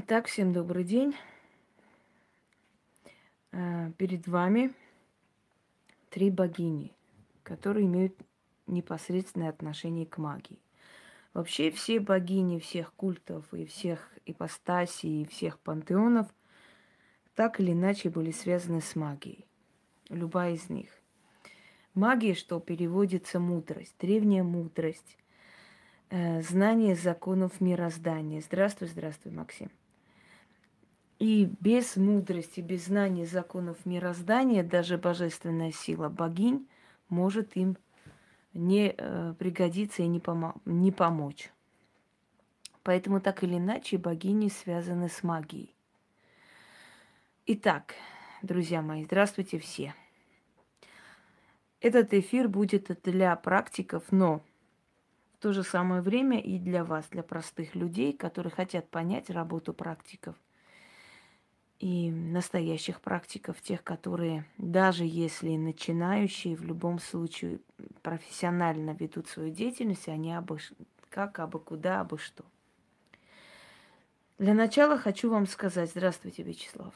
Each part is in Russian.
Итак, всем добрый день. Э, перед вами три богини, которые имеют непосредственное отношение к магии. Вообще все богини всех культов и всех ипостасей, и всех пантеонов так или иначе были связаны с магией. Любая из них. Магия, что переводится мудрость, древняя мудрость, э, знание законов мироздания. Здравствуй, здравствуй, Максим. И без мудрости, без знания законов мироздания, даже божественная сила богинь может им не э, пригодиться и не, помо- не помочь. Поэтому так или иначе богини связаны с магией. Итак, друзья мои, здравствуйте все. Этот эфир будет для практиков, но в то же самое время и для вас, для простых людей, которые хотят понять работу практиков – и настоящих практиков, тех, которые даже если начинающие, в любом случае профессионально ведут свою деятельность, они абы как, абы куда, абы что. Для начала хочу вам сказать, здравствуйте, Вячеслав.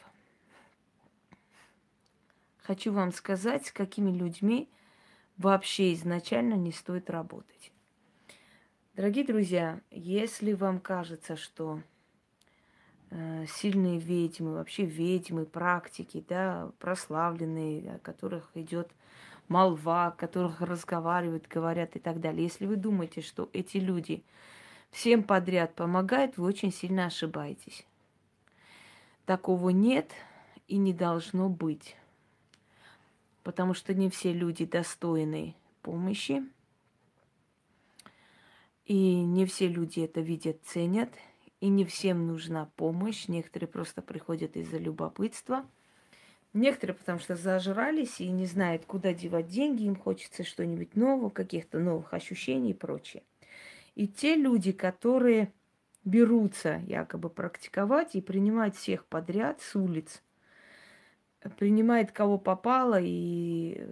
Хочу вам сказать, с какими людьми вообще изначально не стоит работать. Дорогие друзья, если вам кажется, что сильные ведьмы, вообще ведьмы, практики, да, прославленные, о которых идет молва, о которых разговаривают, говорят и так далее. Если вы думаете, что эти люди всем подряд помогают, вы очень сильно ошибаетесь. Такого нет и не должно быть. Потому что не все люди достойны помощи. И не все люди это видят, ценят – и не всем нужна помощь. Некоторые просто приходят из-за любопытства. Некоторые, потому что зажрались и не знают, куда девать деньги, им хочется что-нибудь нового, каких-то новых ощущений и прочее. И те люди, которые берутся якобы практиковать и принимают всех подряд с улиц, принимает кого попало и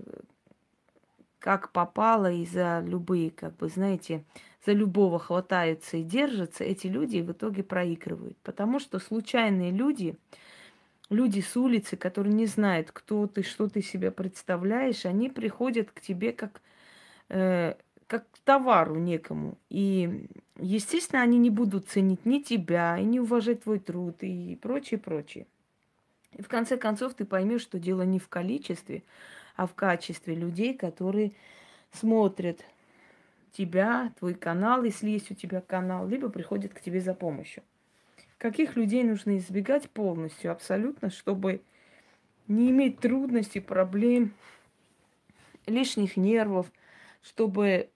как попало, и за любые, как бы, знаете, за любого хватаются и держатся, эти люди в итоге проигрывают. Потому что случайные люди, люди с улицы, которые не знают, кто ты, что ты себя представляешь, они приходят к тебе как, э, как к товару некому. И, естественно, они не будут ценить ни тебя, и не уважать твой труд, и прочее, прочее. И в конце концов ты поймешь, что дело не в количестве, а в качестве людей, которые смотрят тебя, твой канал, если есть у тебя канал, либо приходят к тебе за помощью. Каких людей нужно избегать полностью, абсолютно, чтобы не иметь трудностей, проблем, лишних нервов, чтобы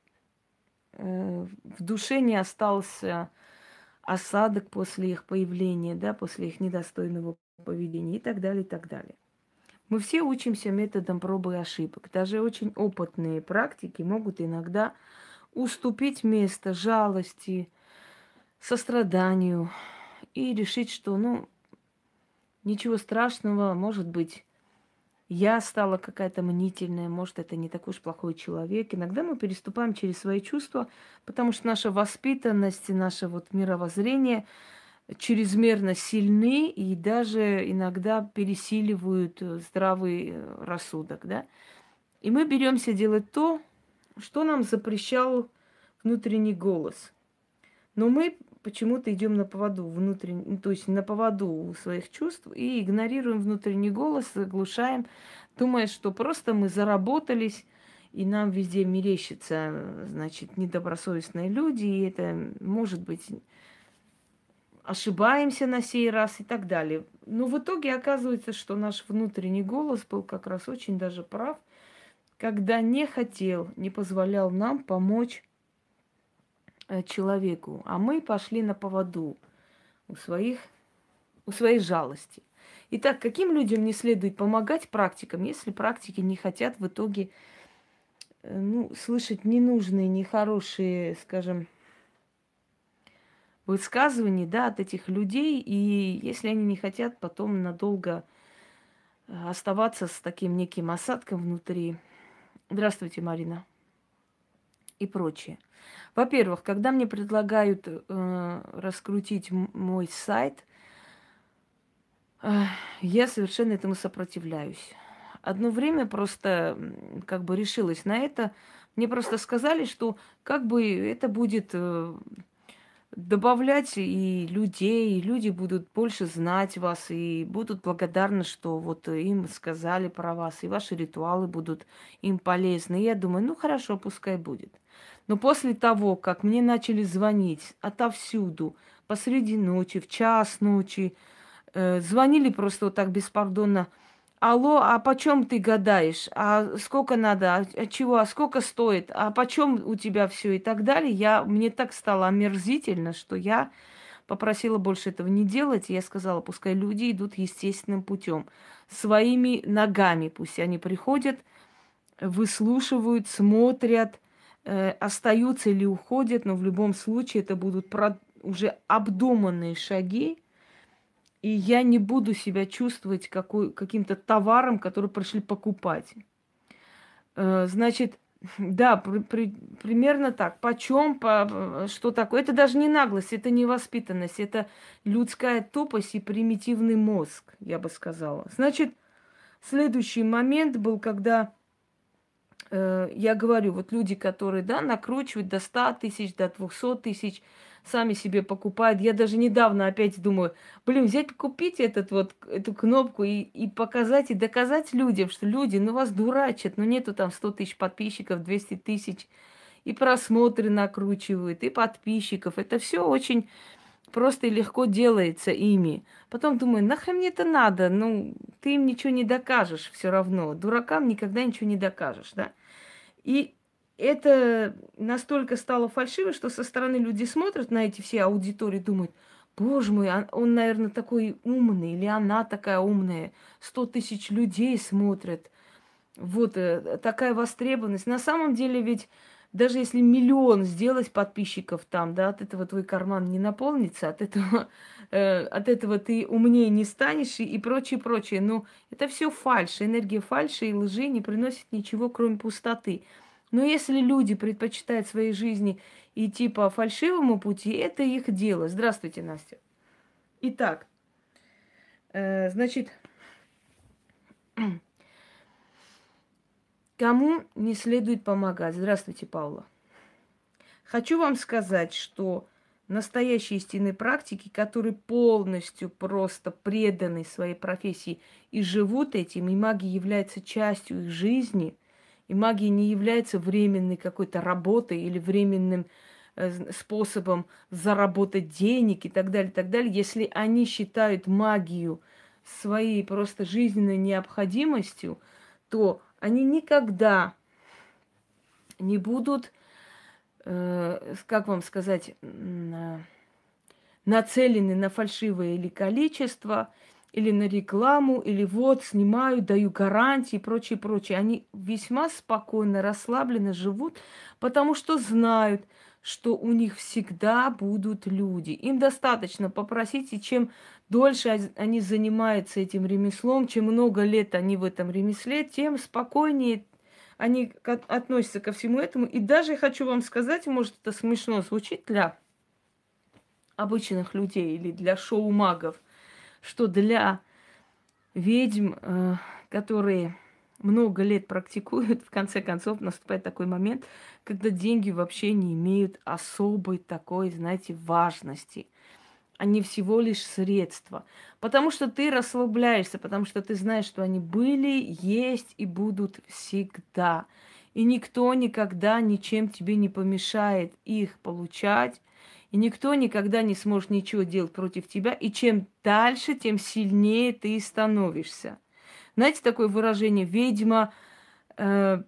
э, в душе не остался осадок после их появления, да, после их недостойного поведения и так далее, и так далее. Мы все учимся методом пробы и ошибок. Даже очень опытные практики могут иногда уступить место жалости, состраданию и решить, что, ну, ничего страшного, может быть, я стала какая-то мнительная, может, это не такой уж плохой человек. Иногда мы переступаем через свои чувства, потому что наша воспитанность и наше вот мировоззрение чрезмерно сильны и даже иногда пересиливают здравый рассудок, да. И мы беремся делать то, что нам запрещал внутренний голос. Но мы почему-то идем на поводу внутренний, ну, то есть на поводу у своих чувств и игнорируем внутренний голос, заглушаем, думая, что просто мы заработались, и нам везде мерещится, значит, недобросовестные люди, и это может быть ошибаемся на сей раз и так далее. Но в итоге оказывается, что наш внутренний голос был как раз очень даже прав – когда не хотел, не позволял нам помочь э, человеку, а мы пошли на поводу у своих, у своей жалости. Итак, каким людям не следует помогать практикам, если практики не хотят в итоге э, ну, слышать ненужные, нехорошие, скажем, высказывания да, от этих людей, и если они не хотят потом надолго э, оставаться с таким неким осадком внутри, Здравствуйте, Марина. И прочее. Во-первых, когда мне предлагают э, раскрутить мой сайт, Я совершенно этому сопротивляюсь. Одно время просто как бы решилась на это. Мне просто сказали, что как бы это будет э, добавлять и людей, и люди будут больше знать вас, и будут благодарны, что вот им сказали про вас, и ваши ритуалы будут им полезны. И я думаю, ну хорошо, пускай будет. Но после того, как мне начали звонить отовсюду, посреди ночи, в час ночи, э, звонили просто вот так беспардонно, Алло, а почем ты гадаешь? А сколько надо? А, а чего? А сколько стоит? А почем у тебя все и так далее? Я, мне так стало омерзительно, что я попросила больше этого не делать. И я сказала, пускай люди идут естественным путем. Своими ногами пусть они приходят, выслушивают, смотрят, э, остаются или уходят, но в любом случае это будут про- уже обдуманные шаги, и я не буду себя чувствовать какой, каким-то товаром, который пришли покупать. Э, значит, да, при, при, примерно так. Почем, по, что такое? Это даже не наглость, это не воспитанность, это людская тупость и примитивный мозг, я бы сказала. Значит, следующий момент был, когда э, я говорю, вот люди, которые, да, накручивают до 100 тысяч, до 200 тысяч, сами себе покупают. Я даже недавно опять думаю, блин, взять, купить этот вот, эту кнопку и, и показать, и доказать людям, что люди, ну вас дурачат, ну нету там 100 тысяч подписчиков, 200 тысяч, и просмотры накручивают, и подписчиков. Это все очень просто и легко делается ими. Потом думаю, нахрен мне это надо? Ну, ты им ничего не докажешь все равно. Дуракам никогда ничего не докажешь, да? И это настолько стало фальшиво, что со стороны люди смотрят на эти все аудитории, думают, боже мой, он, наверное, такой умный, или она такая умная. Сто тысяч людей смотрят. Вот э, такая востребованность. На самом деле ведь даже если миллион сделать подписчиков там, да, от этого твой карман не наполнится, от этого, э, от этого ты умнее не станешь и, и прочее, прочее. Но это все фальшь, энергия фальши и лжи не приносит ничего, кроме пустоты. Но если люди предпочитают своей жизни идти по фальшивому пути, это их дело. Здравствуйте, Настя. Итак, э, значит, кому не следует помогать? Здравствуйте, Паула. Хочу вам сказать, что настоящие истинные практики, которые полностью просто преданы своей профессии и живут этим, и магия является частью их жизни – и магия не является временной какой-то работой или временным э, способом заработать денег и так далее, и так далее. Если они считают магию своей просто жизненной необходимостью, то они никогда не будут, э, как вам сказать, э, нацелены на фальшивое или количество, или на рекламу, или вот снимаю, даю гарантии и прочее, прочее. Они весьма спокойно, расслабленно живут, потому что знают, что у них всегда будут люди. Им достаточно попросить, и чем дольше они занимаются этим ремеслом, чем много лет они в этом ремесле, тем спокойнее они относятся ко всему этому. И даже хочу вам сказать, может это смешно звучит для обычных людей или для шоу-магов, что для ведьм, э, которые много лет практикуют, в конце концов наступает такой момент, когда деньги вообще не имеют особой такой, знаете, важности. Они всего лишь средства. Потому что ты расслабляешься, потому что ты знаешь, что они были, есть и будут всегда. И никто никогда ничем тебе не помешает их получать и никто никогда не сможет ничего делать против тебя. И чем дальше, тем сильнее ты становишься. Знаете такое выражение? Ведьма э,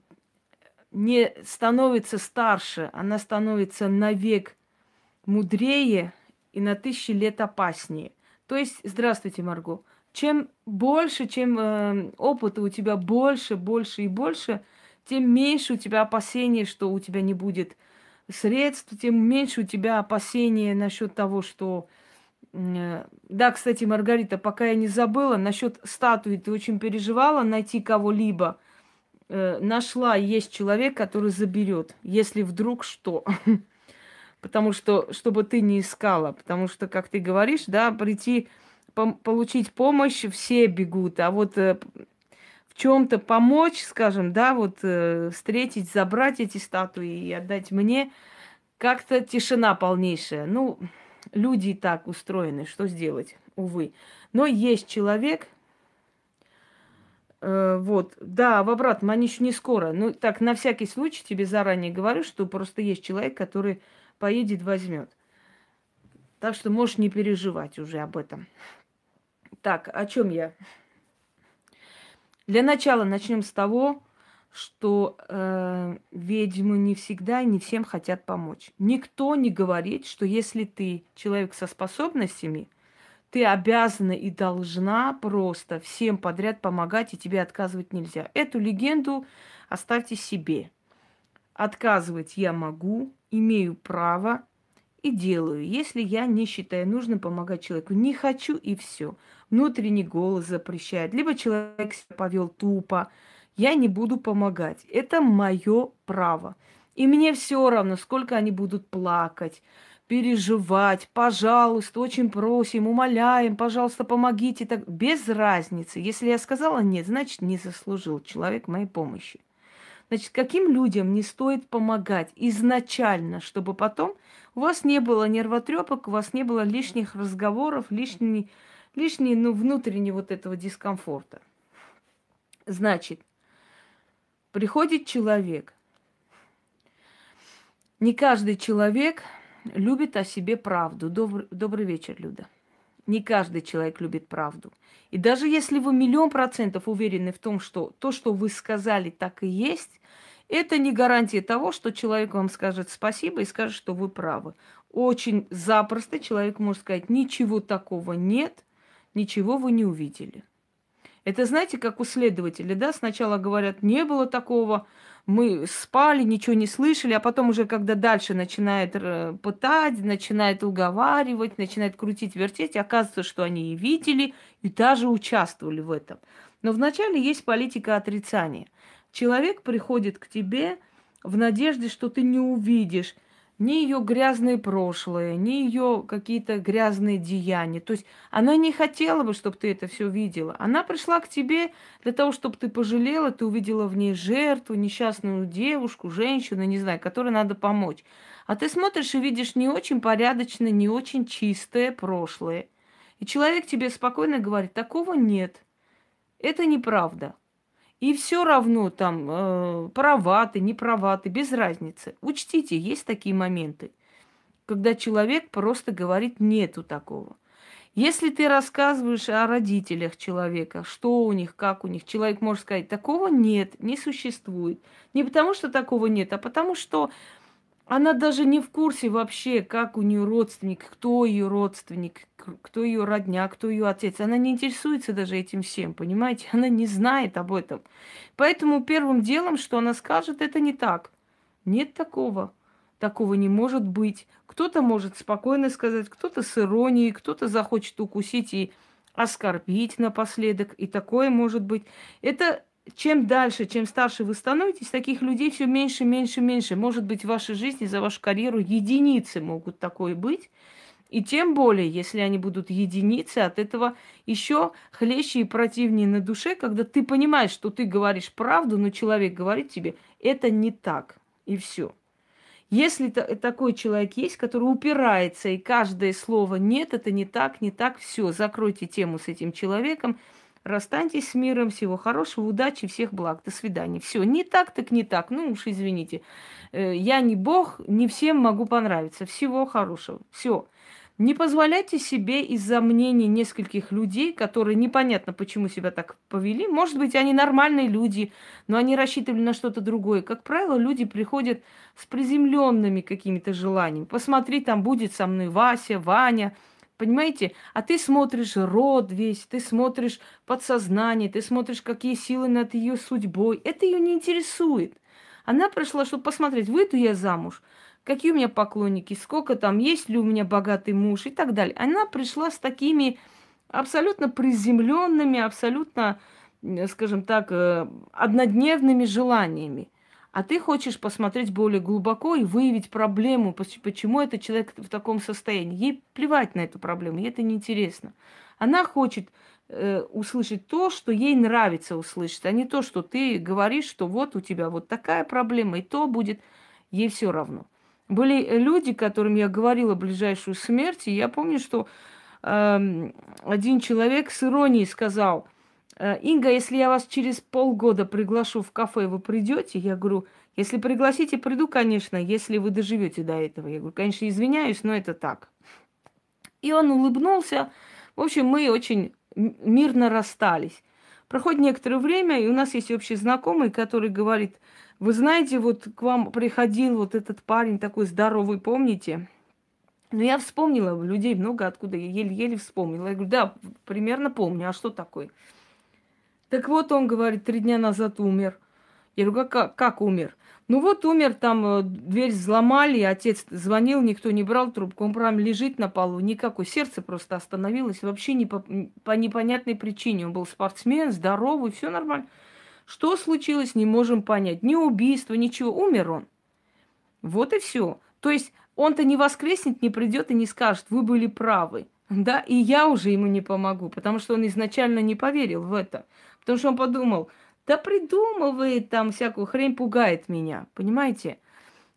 не становится старше, она становится навек мудрее и на тысячи лет опаснее. То есть, здравствуйте, Марго, чем больше, чем э, опыта у тебя больше, больше и больше, тем меньше у тебя опасений, что у тебя не будет средств, тем меньше у тебя опасения насчет того, что... Э, да, кстати, Маргарита, пока я не забыла, насчет статуи ты очень переживала найти кого-либо. Э, нашла, есть человек, который заберет, если вдруг что. Потому что, чтобы ты не искала. Потому что, как ты говоришь, да, прийти получить помощь все бегут, а вот э, чем-то помочь, скажем, да, вот э, встретить, забрать эти статуи и отдать мне, как-то тишина полнейшая. Ну, люди и так устроены, что сделать, увы. Но есть человек, э, вот, да, в обратном, они еще не скоро. Ну, так, на всякий случай тебе заранее говорю, что просто есть человек, который поедет, возьмет. Так что можешь не переживать уже об этом. Так, о чем я? Для начала начнем с того, что э, ведьмы не всегда и не всем хотят помочь. Никто не говорит, что если ты человек со способностями, ты обязана и должна просто всем подряд помогать, и тебе отказывать нельзя. Эту легенду оставьте себе. Отказывать я могу, имею право и делаю, если я не считаю нужным помогать человеку. Не хочу и все. Внутренний голос запрещает. Либо человек себя повел тупо, я не буду помогать. Это мое право. И мне все равно, сколько они будут плакать, переживать, пожалуйста, очень просим, умоляем, пожалуйста, помогите. Так, без разницы. Если я сказала нет, значит, не заслужил человек моей помощи. Значит, каким людям не стоит помогать изначально, чтобы потом у вас не было нервотрепок, у вас не было лишних разговоров, лишней, лишней ну, внутреннего вот этого дискомфорта. Значит, Приходит человек. Не каждый человек любит о себе правду. Добрый, добрый вечер, Люда. Не каждый человек любит правду. И даже если вы миллион процентов уверены в том, что то, что вы сказали, так и есть, это не гарантия того, что человек вам скажет спасибо и скажет, что вы правы. Очень запросто человек может сказать, ничего такого нет, ничего вы не увидели. Это, знаете, как у следователя, да, сначала говорят, не было такого, мы спали, ничего не слышали, а потом уже, когда дальше начинает э, пытать, начинает уговаривать, начинает крутить, вертеть, оказывается, что они и видели, и даже участвовали в этом. Но вначале есть политика отрицания. Человек приходит к тебе в надежде, что ты не увидишь ни ее грязное прошлое, ни ее какие-то грязные деяния. То есть она не хотела бы, чтобы ты это все видела. Она пришла к тебе для того, чтобы ты пожалела, ты увидела в ней жертву, несчастную девушку, женщину, не знаю, которой надо помочь. А ты смотришь и видишь не очень порядочное, не очень чистое прошлое. И человек тебе спокойно говорит, такого нет. Это неправда. И все равно там э, права ты, не права ты, без разницы. Учтите, есть такие моменты, когда человек просто говорит нету такого. Если ты рассказываешь о родителях человека, что у них, как у них, человек может сказать, такого нет, не существует. Не потому что такого нет, а потому что она даже не в курсе вообще, как у нее родственник, кто ее родственник, кто ее родня, кто ее отец. Она не интересуется даже этим всем, понимаете? Она не знает об этом. Поэтому первым делом, что она скажет, это не так. Нет такого. Такого не может быть. Кто-то может спокойно сказать, кто-то с иронией, кто-то захочет укусить и оскорбить напоследок. И такое может быть. Это чем дальше, чем старше вы становитесь, таких людей все меньше, меньше, меньше. Может быть, в вашей жизни, за вашу карьеру единицы могут такое быть. И тем более, если они будут единицы, от этого еще хлеще и противнее на душе, когда ты понимаешь, что ты говоришь правду, но человек говорит тебе, это не так, и все. Если такой человек есть, который упирается, и каждое слово нет, это не так, не так, все, закройте тему с этим человеком, Расстаньтесь с миром, всего хорошего, удачи, всех благ. До свидания. Все, не так, так не так. Ну уж извините. Э, я не бог, не всем могу понравиться. Всего хорошего. Все. Не позволяйте себе из-за мнений нескольких людей, которые непонятно почему себя так повели. Может быть, они нормальные люди, но они рассчитывали на что-то другое. Как правило, люди приходят с приземленными какими-то желаниями. Посмотри, там будет со мной Вася, Ваня – Понимаете? А ты смотришь род весь, ты смотришь подсознание, ты смотришь, какие силы над ее судьбой. Это ее не интересует. Она пришла, чтобы посмотреть, выйду я замуж, какие у меня поклонники, сколько там, есть ли у меня богатый муж и так далее. Она пришла с такими абсолютно приземленными, абсолютно, скажем так, э, однодневными желаниями а ты хочешь посмотреть более глубоко и выявить проблему, почему этот человек в таком состоянии. Ей плевать на эту проблему, ей это неинтересно. Она хочет э, услышать то, что ей нравится услышать, а не то, что ты говоришь, что вот у тебя вот такая проблема, и то будет, ей все равно. Были люди, которым я говорила ближайшую смерть, и я помню, что э, один человек с иронией сказал, «Э, Инга, если я вас через полгода приглашу в кафе, вы придете? Я говорю, если пригласите, приду, конечно, если вы доживете до этого. Я говорю, конечно, извиняюсь, но это так. И он улыбнулся. В общем, мы очень мирно расстались. Проходит некоторое время, и у нас есть общий знакомый, который говорит, вы знаете, вот к вам приходил вот этот парень такой здоровый, помните? Но я вспомнила, людей много откуда, еле-еле вспомнила. Я говорю, да, примерно помню, а что такое? Так вот, он говорит, три дня назад умер. Я говорю, как, как умер? Ну вот умер, там э, дверь взломали, отец звонил, никто не брал трубку, он прям лежит на полу, никакой, сердце просто остановилось, вообще не по, по непонятной причине. Он был спортсмен, здоровый, все нормально. Что случилось, не можем понять. Ни убийства, ничего, умер он. Вот и все. То есть он-то не воскреснет, не придет и не скажет, вы были правы. Да, и я уже ему не помогу, потому что он изначально не поверил в это. Потому что он подумал, да придумывает там всякую хрень, пугает меня, понимаете?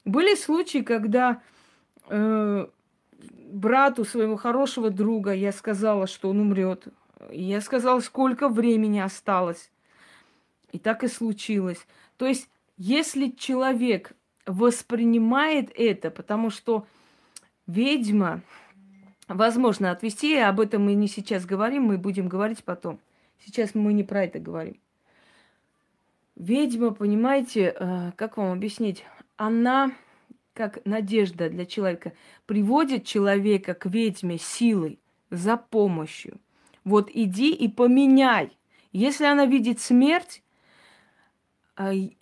Были случаи, когда э, брату своего хорошего друга я сказала, что он умрет. Я сказала, сколько времени осталось. И так и случилось. То есть, если человек воспринимает это, потому что ведьма, возможно, отвести, об этом мы не сейчас говорим, мы будем говорить потом. Сейчас мы не про это говорим. Ведьма, понимаете, э, как вам объяснить? Она, как надежда для человека, приводит человека к ведьме силой, за помощью. Вот иди и поменяй. Если она видит смерть,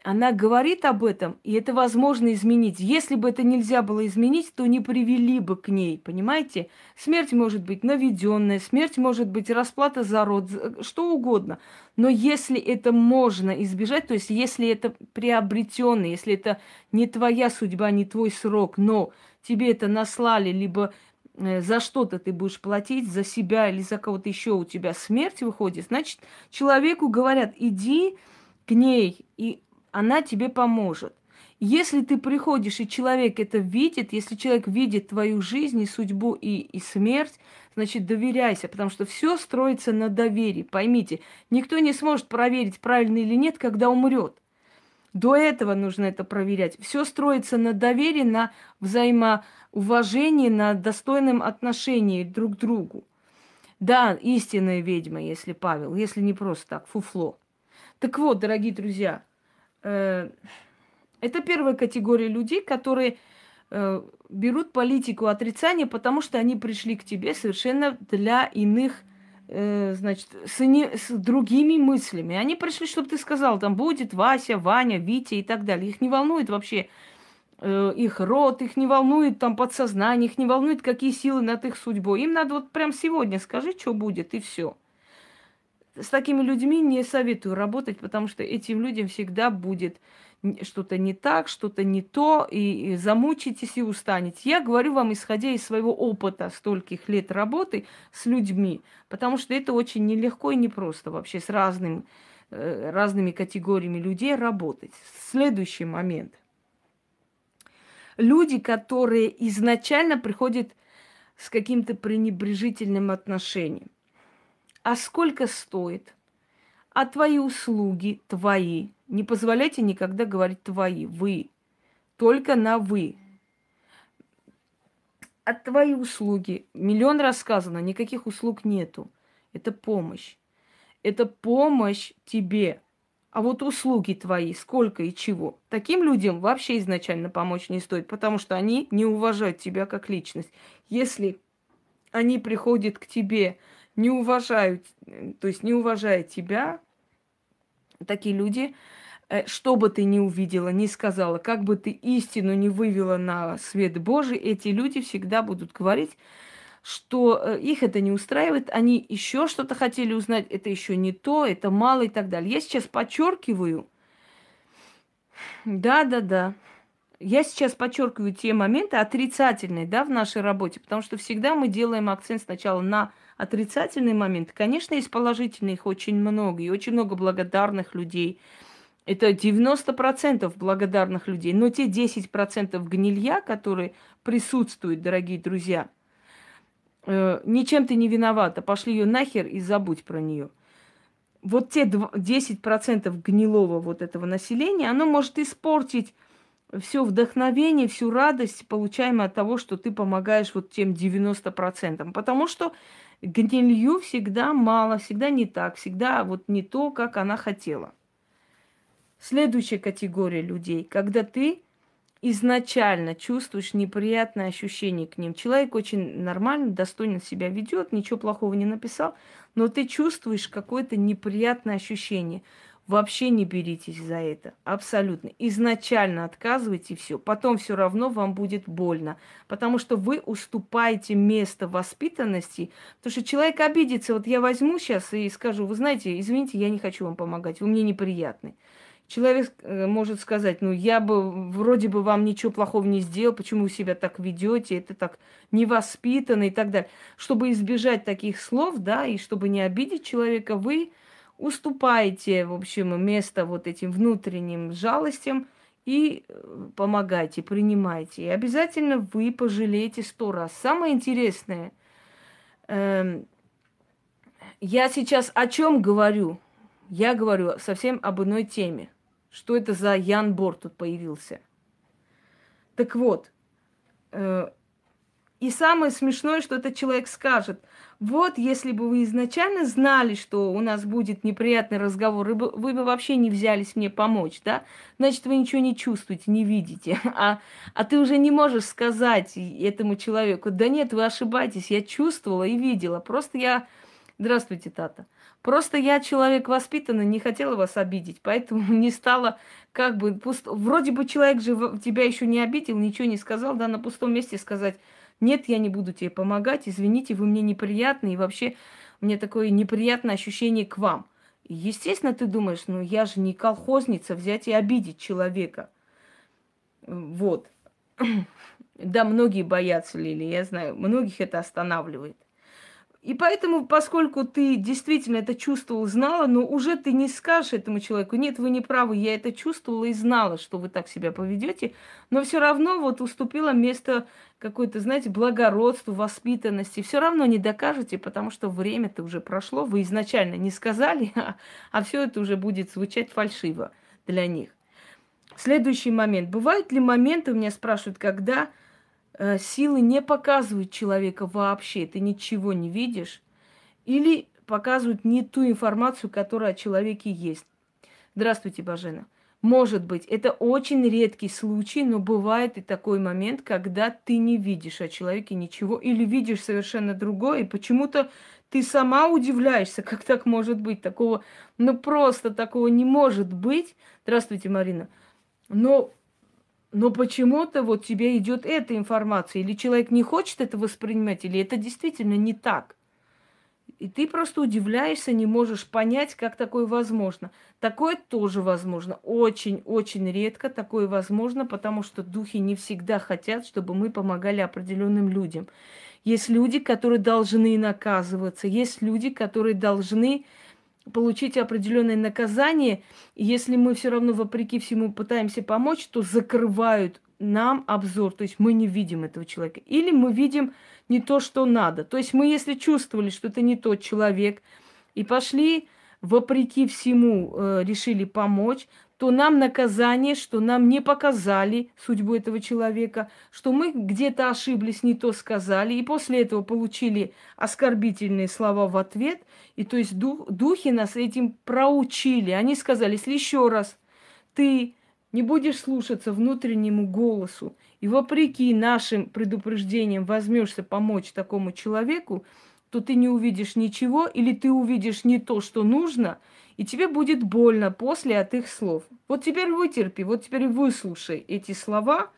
она говорит об этом, и это возможно изменить. Если бы это нельзя было изменить, то не привели бы к ней, понимаете? Смерть может быть наведенная, смерть может быть расплата за род, что угодно. Но если это можно избежать, то есть если это приобретенное, если это не твоя судьба, не твой срок, но тебе это наслали, либо э, за что-то ты будешь платить, за себя или за кого-то еще у тебя смерть выходит, значит, человеку говорят, иди к ней, и она тебе поможет. Если ты приходишь, и человек это видит, если человек видит твою жизнь и судьбу и, и смерть, значит, доверяйся, потому что все строится на доверии. Поймите, никто не сможет проверить, правильно или нет, когда умрет. До этого нужно это проверять. Все строится на доверии, на взаимоуважении, на достойном отношении друг к другу. Да, истинная ведьма, если Павел, если не просто так, фуфло. Так вот, дорогие друзья, э, это первая категория людей, которые э, берут политику отрицания, потому что они пришли к тебе совершенно для иных, э, значит, с, не, с другими мыслями. Они пришли, чтобы ты сказал, там будет Вася, Ваня, Витя и так далее. Их не волнует вообще э, их род, их не волнует там подсознание, их не волнует, какие силы над их судьбой. Им надо вот прям сегодня скажи, что будет, и все с такими людьми не советую работать, потому что этим людям всегда будет что-то не так, что-то не то, и, и замучитесь и устанете. Я говорю вам, исходя из своего опыта стольких лет работы с людьми, потому что это очень нелегко и непросто вообще с разным, э, разными категориями людей работать. Следующий момент. Люди, которые изначально приходят с каким-то пренебрежительным отношением а сколько стоит, а твои услуги твои. Не позволяйте никогда говорить твои, вы. Только на вы. А твои услуги. Миллион раз сказано, никаких услуг нету. Это помощь. Это помощь тебе. А вот услуги твои, сколько и чего. Таким людям вообще изначально помочь не стоит, потому что они не уважают тебя как личность. Если они приходят к тебе не уважают, то есть не уважая тебя, такие люди, э, что бы ты ни увидела, не сказала, как бы ты истину не вывела на свет Божий, эти люди всегда будут говорить, что э, их это не устраивает, они еще что-то хотели узнать, это еще не то, это мало и так далее. Я сейчас подчеркиваю, да, да, да. Я сейчас подчеркиваю те моменты отрицательные, да, в нашей работе, потому что всегда мы делаем акцент сначала на отрицательные моменты. Конечно, есть положительные, их очень много, и очень много благодарных людей. Это 90% благодарных людей. Но те 10% гнилья, которые присутствуют, дорогие друзья, э, ничем ты не виновата. Пошли ее нахер и забудь про нее. Вот те 10% гнилого вот этого населения, оно может испортить все вдохновение, всю радость, получаемую от того, что ты помогаешь вот тем 90%. Потому что гнилью всегда мало, всегда не так, всегда вот не то, как она хотела. Следующая категория людей, когда ты изначально чувствуешь неприятное ощущение к ним. Человек очень нормально, достойно себя ведет, ничего плохого не написал, но ты чувствуешь какое-то неприятное ощущение – Вообще не беритесь за это. Абсолютно. Изначально отказывайте все. Потом все равно вам будет больно. Потому что вы уступаете место воспитанности. Потому что человек обидится. Вот я возьму сейчас и скажу, вы знаете, извините, я не хочу вам помогать. Вы мне неприятны. Человек э, может сказать, ну я бы вроде бы вам ничего плохого не сделал, почему вы себя так ведете, это так невоспитанно и так далее. Чтобы избежать таких слов, да, и чтобы не обидеть человека, вы уступайте, в общем, место вот этим внутренним жалостям и э, помогайте, принимайте. И обязательно вы пожалеете сто раз. Самое интересное, э, я сейчас о чем говорю? Я говорю совсем об иной теме. Что это за Ян Бор тут появился? Так вот, э, и самое смешное, что этот человек скажет – вот, если бы вы изначально знали, что у нас будет неприятный разговор, вы бы вообще не взялись мне помочь, да? Значит, вы ничего не чувствуете, не видите. А, а ты уже не можешь сказать этому человеку, да нет, вы ошибаетесь, я чувствовала и видела. Просто я... Здравствуйте, Тата. Просто я человек воспитанный, не хотела вас обидеть, поэтому не стала как бы... Пуст... Вроде бы человек же тебя еще не обидел, ничего не сказал, да, на пустом месте сказать нет, я не буду тебе помогать, извините, вы мне неприятны, и вообще мне такое неприятное ощущение к вам. естественно, ты думаешь, ну я же не колхозница взять и обидеть человека. Вот. Да, многие боятся Лили, я знаю, многих это останавливает. И поэтому, поскольку ты действительно это чувствовал, знала, но уже ты не скажешь этому человеку, нет, вы не правы, я это чувствовала и знала, что вы так себя поведете, но все равно вот уступила место какой-то, знаете, благородству, воспитанности. Все равно не докажете, потому что время-то уже прошло, вы изначально не сказали, а, а все это уже будет звучать фальшиво для них. Следующий момент. Бывают ли моменты, меня спрашивают, когда силы не показывают человека вообще, ты ничего не видишь, или показывают не ту информацию, которая о человеке есть. Здравствуйте, Бажена. Может быть, это очень редкий случай, но бывает и такой момент, когда ты не видишь о человеке ничего или видишь совершенно другое, и почему-то ты сама удивляешься, как так может быть, такого, ну просто такого не может быть. Здравствуйте, Марина. Но но почему-то вот тебе идет эта информация, или человек не хочет это воспринимать, или это действительно не так. И ты просто удивляешься, не можешь понять, как такое возможно. Такое тоже возможно. Очень-очень редко такое возможно, потому что духи не всегда хотят, чтобы мы помогали определенным людям. Есть люди, которые должны наказываться, есть люди, которые должны получить определенное наказание, если мы все равно вопреки всему пытаемся помочь, то закрывают нам обзор, то есть мы не видим этого человека. Или мы видим не то, что надо. То есть мы, если чувствовали, что это не тот человек, и пошли вопреки всему э, решили помочь, то нам наказание, что нам не показали судьбу этого человека, что мы где-то ошиблись, не то сказали, и после этого получили оскорбительные слова в ответ. И то есть дух, духи нас этим проучили. Они сказали, если еще раз ты не будешь слушаться внутреннему голосу, и вопреки нашим предупреждениям возьмешься помочь такому человеку, то ты не увидишь ничего, или ты увидишь не то, что нужно – и тебе будет больно после от их слов. Вот теперь вытерпи, вот теперь выслушай эти слова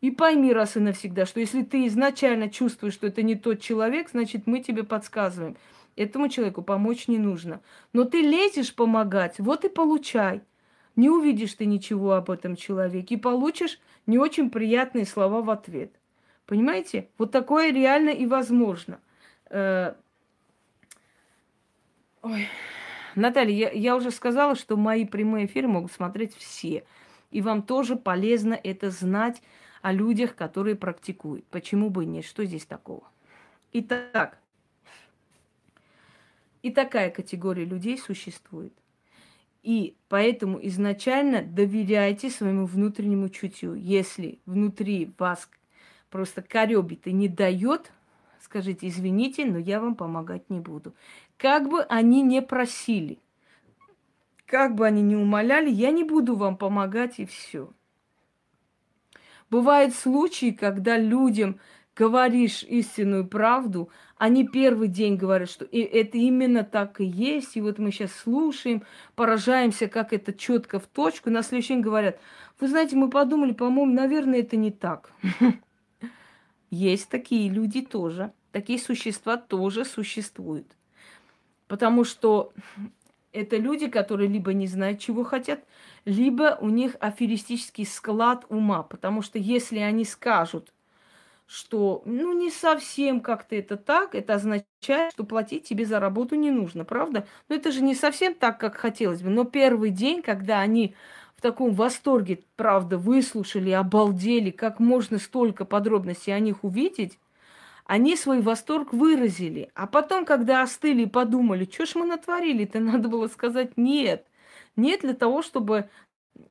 и пойми раз и навсегда, что если ты изначально чувствуешь, что это не тот человек, значит, мы тебе подсказываем. Этому человеку помочь не нужно. Но ты лезешь помогать, вот и получай. Не увидишь ты ничего об этом человеке и получишь не очень приятные слова в ответ. Понимаете? Вот такое реально и возможно. Э, Ой. Наталья, я, я уже сказала, что мои прямые эфиры могут смотреть все. И вам тоже полезно это знать о людях, которые практикуют. Почему бы нет? Что здесь такого? Итак, и такая категория людей существует. И поэтому изначально доверяйте своему внутреннему чутью. Если внутри вас просто коребит и не дает, скажите, извините, но я вам помогать не буду. Как бы они не просили, как бы они не умоляли, я не буду вам помогать и все. Бывают случаи, когда людям говоришь истинную правду, они первый день говорят, что и это именно так и есть, и вот мы сейчас слушаем, поражаемся, как это четко в точку, на следующий день говорят, вы знаете, мы подумали, по-моему, наверное, это не так. Есть такие люди тоже, такие существа тоже существуют. Потому что это люди, которые либо не знают, чего хотят, либо у них аферистический склад ума. Потому что если они скажут, что ну не совсем как-то это так, это означает, что платить тебе за работу не нужно, правда? Но это же не совсем так, как хотелось бы. Но первый день, когда они в таком восторге, правда, выслушали, обалдели, как можно столько подробностей о них увидеть, они свой восторг выразили. А потом, когда остыли и подумали, что ж мы натворили-то, надо было сказать нет. Нет для того, чтобы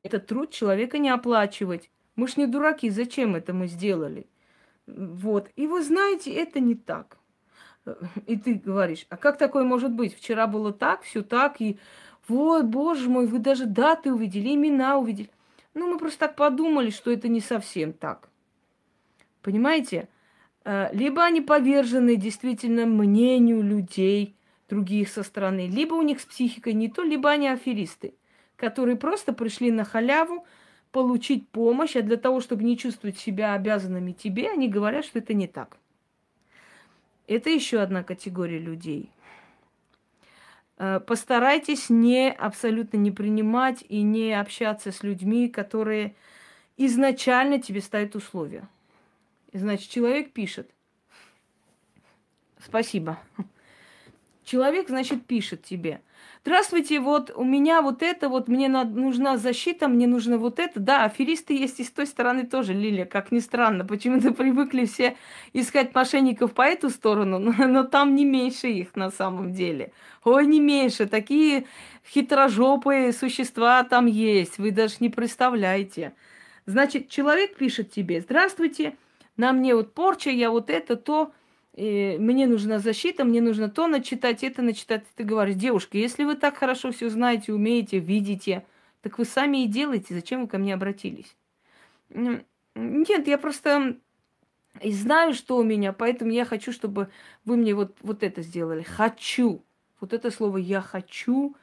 этот труд человека не оплачивать. Мы ж не дураки, зачем это мы сделали? Вот. И вы знаете, это не так. И ты говоришь, а как такое может быть? Вчера было так, все так, и вот, боже мой, вы даже даты увидели, имена увидели. Ну, мы просто так подумали, что это не совсем так. Понимаете? Э, либо они повержены действительно мнению людей, других со стороны, либо у них с психикой не то, либо они аферисты, которые просто пришли на халяву, получить помощь, а для того, чтобы не чувствовать себя обязанными тебе, они говорят, что это не так. Это еще одна категория людей. Э, постарайтесь не абсолютно не принимать и не общаться с людьми, которые изначально тебе ставят условия. Значит, человек пишет. Спасибо. Человек, значит, пишет тебе. Здравствуйте, вот у меня вот это, вот мне нужна защита, мне нужно вот это. Да, аферисты есть и с той стороны тоже, Лилия, как ни странно. Почему-то привыкли все искать мошенников по эту сторону, но, но там не меньше их на самом деле. Ой, не меньше. Такие хитрожопые существа там есть, вы даже не представляете. Значит, человек пишет тебе, здравствуйте, на мне вот порча, я вот это, то и мне нужна защита, мне нужно то начитать, это начитать. Ты говоришь, девушка, если вы так хорошо все знаете, умеете, видите, так вы сами и делаете, зачем вы ко мне обратились? Нет, я просто знаю, что у меня, поэтому я хочу, чтобы вы мне вот, вот это сделали. Хочу. Вот это слово «я хочу»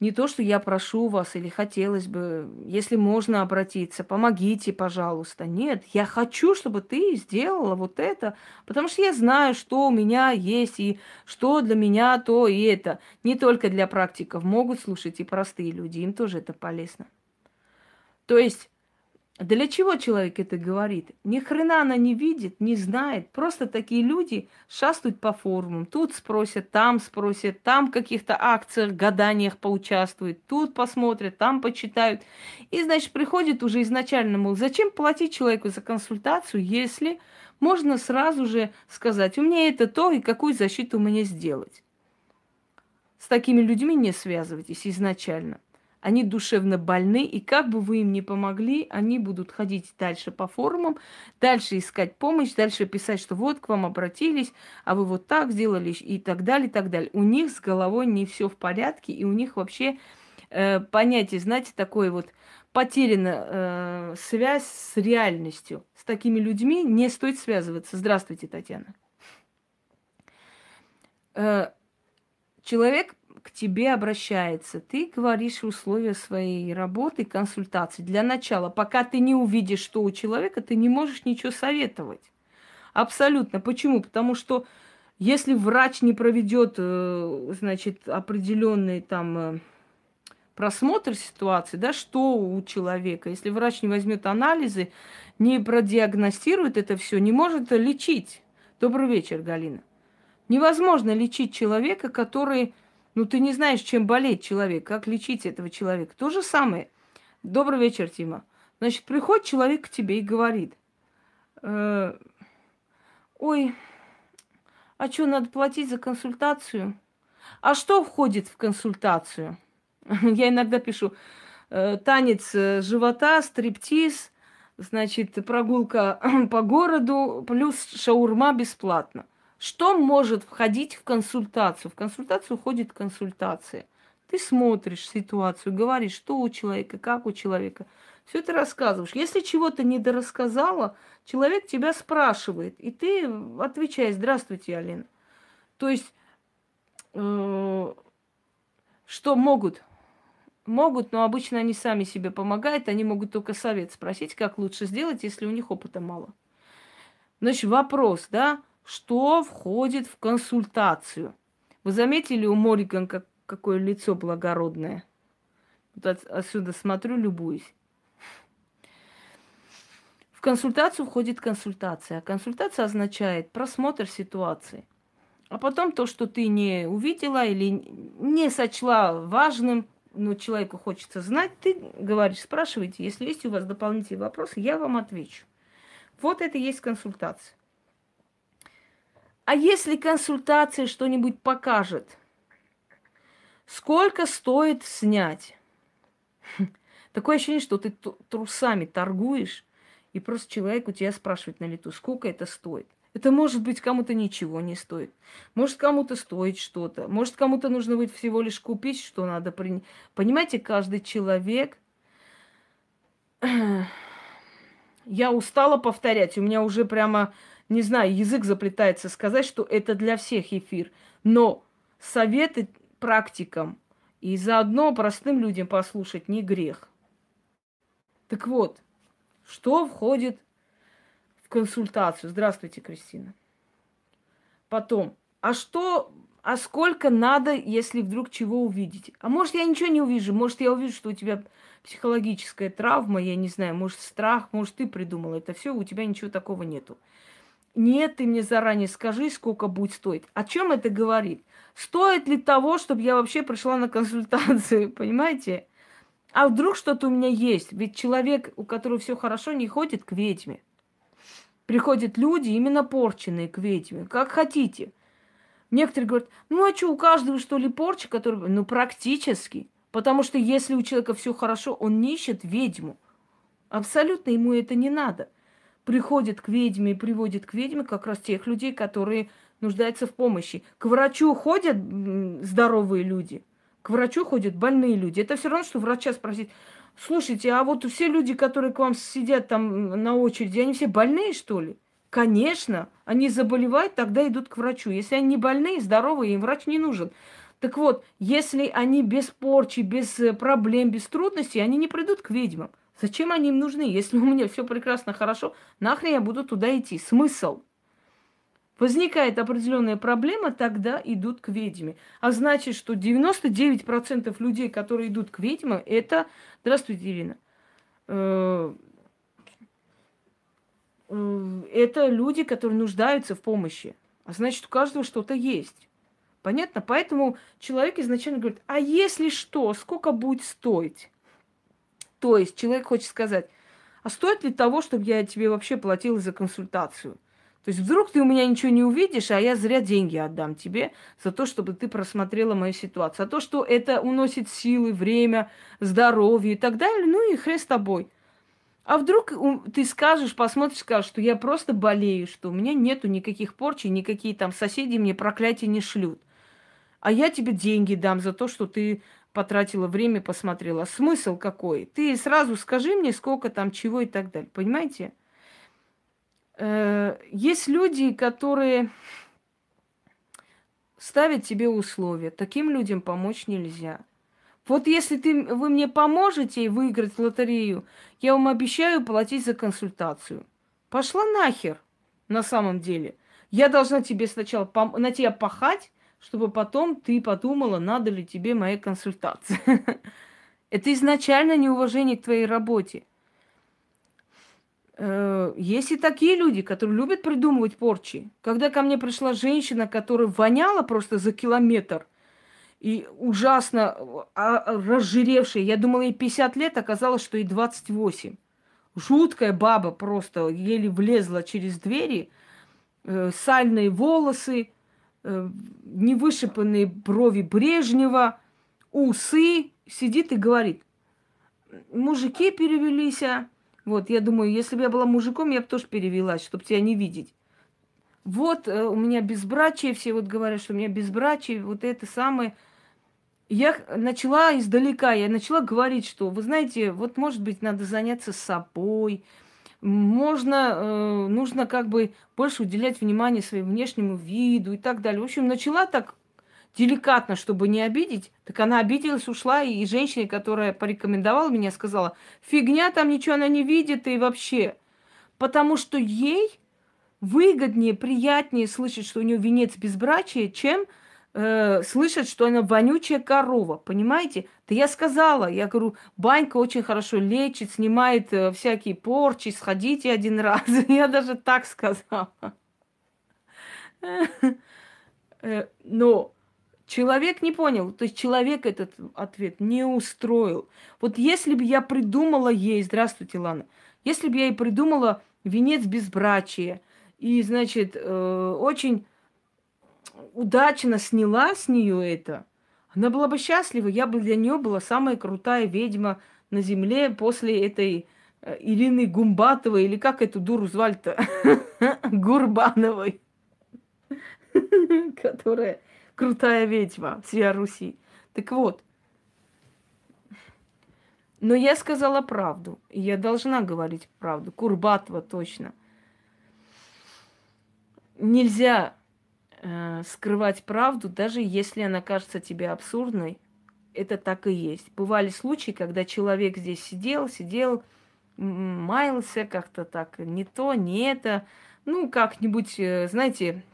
Не то, что я прошу вас или хотелось бы, если можно обратиться, помогите, пожалуйста. Нет, я хочу, чтобы ты сделала вот это, потому что я знаю, что у меня есть и что для меня то и это. Не только для практиков, могут слушать и простые люди, им тоже это полезно. То есть для чего человек это говорит? Ни хрена она не видит, не знает. Просто такие люди шастают по форумам. Тут спросят, там спросят, там в каких-то акциях, гаданиях поучаствуют, тут посмотрят, там почитают. И, значит, приходит уже изначально, мол, зачем платить человеку за консультацию, если можно сразу же сказать, у меня это то, и какую защиту мне сделать. С такими людьми не связывайтесь изначально они душевно больны, и как бы вы им ни помогли, они будут ходить дальше по форумам, дальше искать помощь, дальше писать, что вот к вам обратились, а вы вот так сделали и так далее, и так далее. У них с головой не все в порядке, и у них вообще э, понятие, знаете, такое вот потеряна э, связь с реальностью. С такими людьми не стоит связываться. Здравствуйте, Татьяна. Э, человек к тебе обращается, ты говоришь условия своей работы, консультации. Для начала, пока ты не увидишь, что у человека, ты не можешь ничего советовать. Абсолютно. Почему? Потому что если врач не проведет, э, значит, определенный там э, просмотр ситуации, да, что у человека, если врач не возьмет анализы, не продиагностирует это все, не может лечить. Добрый вечер, Галина. Невозможно лечить человека, который Ну, ты не знаешь, чем болеть человек, как лечить этого человека. То же самое. Добрый вечер, Тима. Значит, приходит человек к тебе и говорит, э, ой, а что, надо платить за консультацию? А что входит в консультацию? Я иногда пишу, э, танец э, живота, стриптиз, значит, прогулка по городу, плюс шаурма бесплатно. Что может входить в консультацию? В консультацию входит консультация. Ты смотришь ситуацию, говоришь, что у человека, как у человека. Все это рассказываешь. Если чего-то недорассказала, человек тебя спрашивает, и ты отвечаешь, здравствуйте, Алина. То есть, э, что могут? Могут, но обычно они сами себе помогают, они могут только совет спросить, как лучше сделать, если у них опыта мало. Значит, вопрос, да, что входит в консультацию? Вы заметили у Мориган, как, какое лицо благородное? Вот от, отсюда смотрю, любуюсь. В консультацию входит консультация. Консультация означает просмотр ситуации. А потом то, что ты не увидела или не сочла важным, но человеку хочется знать, ты говоришь, спрашивайте, если есть у вас дополнительные вопросы, я вам отвечу. Вот это и есть консультация. А если консультация что-нибудь покажет, сколько стоит снять? Такое ощущение, что ты трусами торгуешь, и просто человек у тебя спрашивает на лету, сколько это стоит. Это может быть кому-то ничего не стоит. Может кому-то стоит что-то. Может кому-то нужно будет всего лишь купить, что надо принять. Понимаете, каждый человек... Я устала повторять. У меня уже прямо, не знаю, язык заплетается сказать, что это для всех эфир. Но советы практикам и заодно простым людям послушать не грех. Так вот, что входит консультацию. Здравствуйте, Кристина. Потом, а что, а сколько надо, если вдруг чего увидите? А может, я ничего не увижу, может, я увижу, что у тебя психологическая травма, я не знаю, может, страх, может, ты придумала это все, у тебя ничего такого нету. Нет, ты мне заранее скажи, сколько будет стоить. О чем это говорит? Стоит ли того, чтобы я вообще пришла на консультацию, понимаете? А вдруг что-то у меня есть? Ведь человек, у которого все хорошо, не ходит к ведьме приходят люди именно порченные к ведьме, как хотите. Некоторые говорят, ну а что, у каждого что ли порча, который... Ну, практически. Потому что если у человека все хорошо, он не ищет ведьму. Абсолютно ему это не надо. Приходит к ведьме и приводит к ведьме как раз тех людей, которые нуждаются в помощи. К врачу ходят здоровые люди, к врачу ходят больные люди. Это все равно, что врача спросить, Слушайте, а вот все люди, которые к вам сидят там на очереди, они все больные, что ли? Конечно, они заболевают, тогда идут к врачу. Если они не больные, здоровые, им врач не нужен. Так вот, если они без порчи, без э, проблем, без трудностей, они не придут к ведьмам. Зачем они им нужны? Если у меня все прекрасно, хорошо, нахрен я буду туда идти? Смысл? возникает определенная проблема, тогда идут к ведьме. А значит, что 99% людей, которые идут к ведьме, это... Здравствуйте, Ирина. Э, э, это люди, которые нуждаются в помощи. А значит, у каждого что-то есть. Понятно? Поэтому человек изначально говорит, а если что, сколько будет стоить? То есть человек хочет сказать, а стоит ли того, чтобы я тебе вообще платила за консультацию? То есть вдруг ты у меня ничего не увидишь, а я зря деньги отдам тебе за то, чтобы ты просмотрела мою ситуацию. А то, что это уносит силы, время, здоровье и так далее, ну и хрен с тобой. А вдруг ты скажешь, посмотришь, скажешь, что я просто болею, что у меня нету никаких порчей, никакие там соседи мне проклятия не шлют. А я тебе деньги дам за то, что ты потратила время, посмотрела. Смысл какой? Ты сразу скажи мне, сколько там чего и так далее. Понимаете? Э, есть люди, которые ставят тебе условия. Таким людям помочь нельзя. Вот если ты, вы мне поможете выиграть лотерею, я вам обещаю платить за консультацию. Пошла нахер на самом деле. Я должна тебе сначала пом- на тебя пахать, чтобы потом ты подумала, надо ли тебе моя консультация. Это изначально неуважение к твоей работе. Э, есть и такие люди, которые любят придумывать порчи. Когда ко мне пришла женщина, которая воняла просто за километр, и ужасно а, разжиревшая. Я думала, ей 50 лет, оказалось, что ей 28. Жуткая баба просто еле влезла через двери, э, сальные волосы, невышипанные брови Брежнева, усы, сидит и говорит, мужики перевелись, а? Вот, я думаю, если бы я была мужиком, я бы тоже перевелась, чтобы тебя не видеть. Вот э, у меня безбрачие, все вот говорят, что у меня безбрачие, вот это самое. Я начала издалека, я начала говорить, что, вы знаете, вот, может быть, надо заняться собой, можно, э, нужно как бы больше уделять внимание своему внешнему виду и так далее. В общем, начала так деликатно, чтобы не обидеть, так она обиделась, ушла, и женщина, которая порекомендовала меня, сказала, фигня, там ничего она не видит и вообще. Потому что ей выгоднее, приятнее слышать, что у нее венец безбрачия, чем э, слышать, что она вонючая корова. Понимаете? Да я сказала, я говорю, банька очень хорошо лечит, снимает э, всякие порчи, сходите один раз. Я даже так сказала. Э, но Человек не понял, то есть человек этот ответ не устроил. Вот если бы я придумала ей, здравствуйте, Лана, если бы я ей придумала венец безбрачия, и, значит, очень удачно сняла с нее это, она была бы счастлива, я бы для нее была самая крутая ведьма на земле после этой э, Ирины Гумбатовой, или как эту дуру звали-то? Гурбановой, которая крутая ведьма всея Руси. Так вот, но я сказала правду, и я должна говорить правду. Курбатова точно. Нельзя э, скрывать правду, даже если она кажется тебе абсурдной. Это так и есть. Бывали случаи, когда человек здесь сидел, сидел, маялся как-то так, не то, не это. Ну, как-нибудь, э, знаете,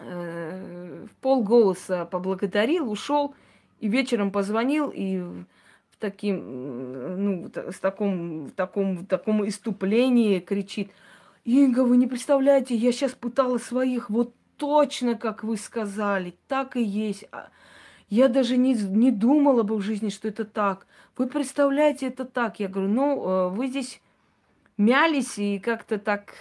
э, в полголоса поблагодарил, ушел, и вечером позвонил, и таким, ну, с таком, в таком, в таком иступлении кричит, Инга, вы не представляете, я сейчас пытала своих вот точно, как вы сказали, так и есть. А я даже не, не думала бы в жизни, что это так. Вы представляете, это так. Я говорю, ну, э, вы здесь мялись и как-то так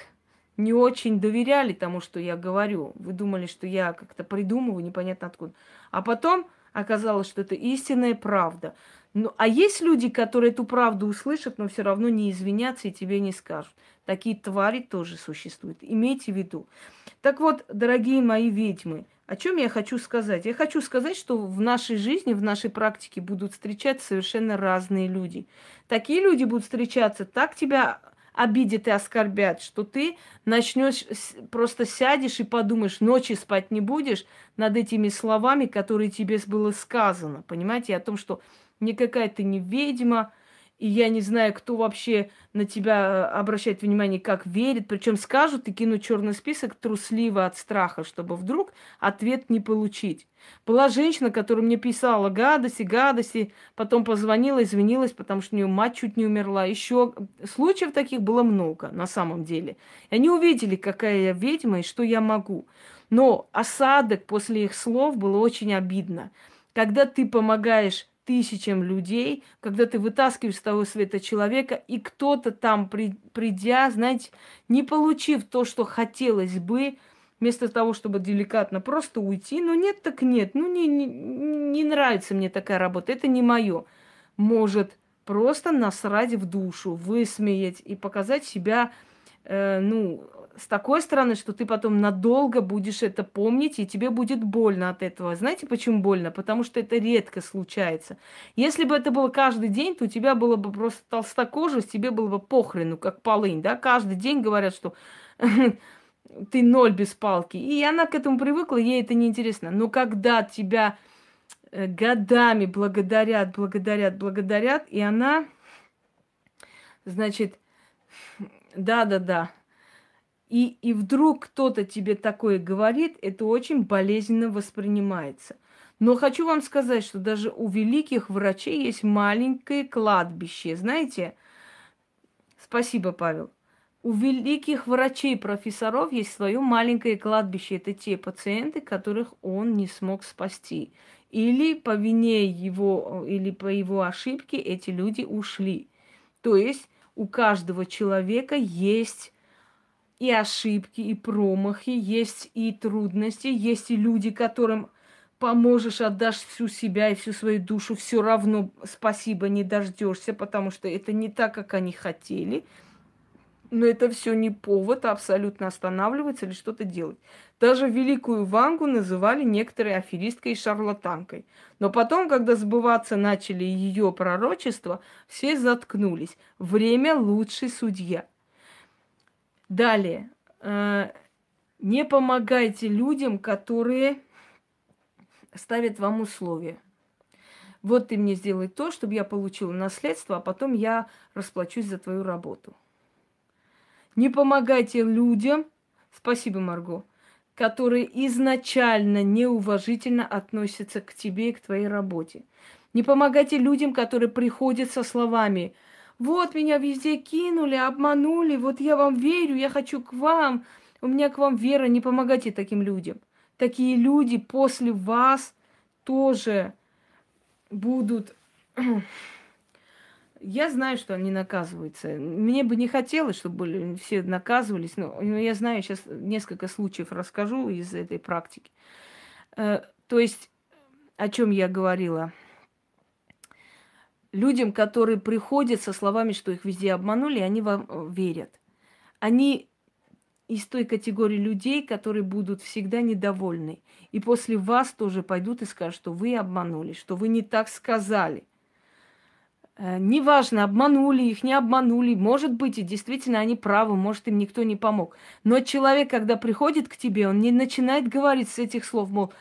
не очень доверяли тому, что я говорю. Вы думали, что я как-то придумываю, непонятно откуда. А потом оказалось, что это истинная правда. Ну, а есть люди, которые эту правду услышат, но все равно не извинятся и тебе не скажут. Такие твари тоже существуют. Имейте в виду. Так вот, дорогие мои ведьмы, о чем я хочу сказать? Я хочу сказать, что в нашей жизни, в нашей практике будут встречаться совершенно разные люди. Такие люди будут встречаться, так тебя обидят и оскорбят, что ты начнешь, просто сядешь и подумаешь, ночи спать не будешь над этими словами, которые тебе было сказано. Понимаете, о том, что никакая ты не ведьма, и я не знаю, кто вообще на тебя э, обращает внимание, как верит. Причем скажут и кинут черный список трусливо от страха, чтобы вдруг ответ не получить. Была женщина, которая мне писала гадости, гадости, потом позвонила, извинилась, потому что у нее мать чуть не умерла. Еще случаев таких было много на самом деле. И они увидели, какая я ведьма и что я могу. Но осадок после их слов было очень обидно. Когда ты помогаешь тысячам людей, когда ты вытаскиваешь с того света человека, и кто-то там, при, придя, знаете, не получив то, что хотелось бы, вместо того, чтобы деликатно просто уйти, ну нет, так нет, ну не, не, не нравится мне такая работа, это не мое, может просто насрать в душу, высмеять и показать себя, э, ну, с такой стороны, что ты потом надолго будешь это помнить, и тебе будет больно от этого. Знаете, почему больно? Потому что это редко случается. Если бы это было каждый день, то у тебя было бы просто толстокожесть, тебе было бы похрену, как полынь, да? Каждый день говорят, что ты ноль без палки. И она к этому привыкла, ей это неинтересно. Но когда тебя э, годами благодарят, благодарят, благодарят, и она, значит, да-да-да, и, и вдруг кто-то тебе такое говорит, это очень болезненно воспринимается. Но хочу вам сказать, что даже у великих врачей есть маленькое кладбище. Знаете, спасибо, Павел. У великих врачей, профессоров есть свое маленькое кладбище. Это те пациенты, которых он не смог спасти. Или по вине его, или по его ошибке эти люди ушли. То есть у каждого человека есть и ошибки, и промахи, есть и трудности, есть и люди, которым поможешь, отдашь всю себя и всю свою душу, все равно спасибо не дождешься, потому что это не так, как они хотели. Но это все не повод абсолютно останавливаться или что-то делать. Даже великую Вангу называли некоторые аферисткой и шарлатанкой. Но потом, когда сбываться начали ее пророчества, все заткнулись. Время лучший судья. Далее. Э, не помогайте людям, которые ставят вам условия. Вот ты мне сделай то, чтобы я получила наследство, а потом я расплачусь за твою работу. Не помогайте людям, спасибо, Марго, которые изначально неуважительно относятся к тебе и к твоей работе. Не помогайте людям, которые приходят со словами «Вот меня везде кинули, обманули, вот я вам верю, я хочу к вам, у меня к вам вера». Не помогайте таким людям. Такие люди после вас тоже будут я знаю, что они наказываются. Мне бы не хотелось, чтобы все наказывались, но я знаю, сейчас несколько случаев расскажу из этой практики. Э, то есть, о чем я говорила? Людям, которые приходят со словами, что их везде обманули, они вам э, верят. Они из той категории людей, которые будут всегда недовольны. И после вас тоже пойдут и скажут, что вы обманули, что вы не так сказали – Э, неважно, обманули их, не обманули. Может быть, и действительно они правы, может, им никто не помог. Но человек, когда приходит к тебе, он не начинает говорить с этих слов, мол,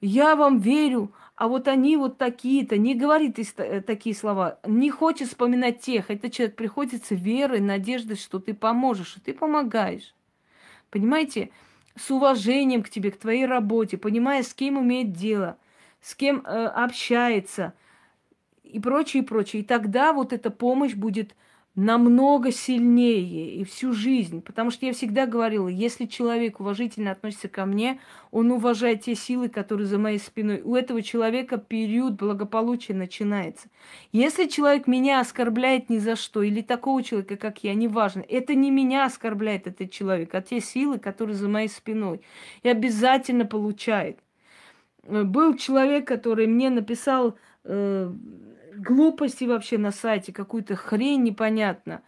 я вам верю, а вот они вот такие-то, не говорит э, такие слова, не хочет вспоминать тех. Этот человек приходит с верой, надеждой, что ты поможешь, и ты помогаешь. Понимаете? С уважением к тебе, к твоей работе, понимая, с кем имеет дело, с кем э, общается – и прочее, и прочее. И тогда вот эта помощь будет намного сильнее и всю жизнь. Потому что я всегда говорила, если человек уважительно относится ко мне, он уважает те силы, которые за моей спиной. У этого человека период благополучия начинается. Если человек меня оскорбляет ни за что, или такого человека, как я, неважно, это не меня оскорбляет этот человек, а те силы, которые за моей спиной. И обязательно получает. Был человек, который мне написал э, глупости вообще на сайте, какую-то хрень непонятно.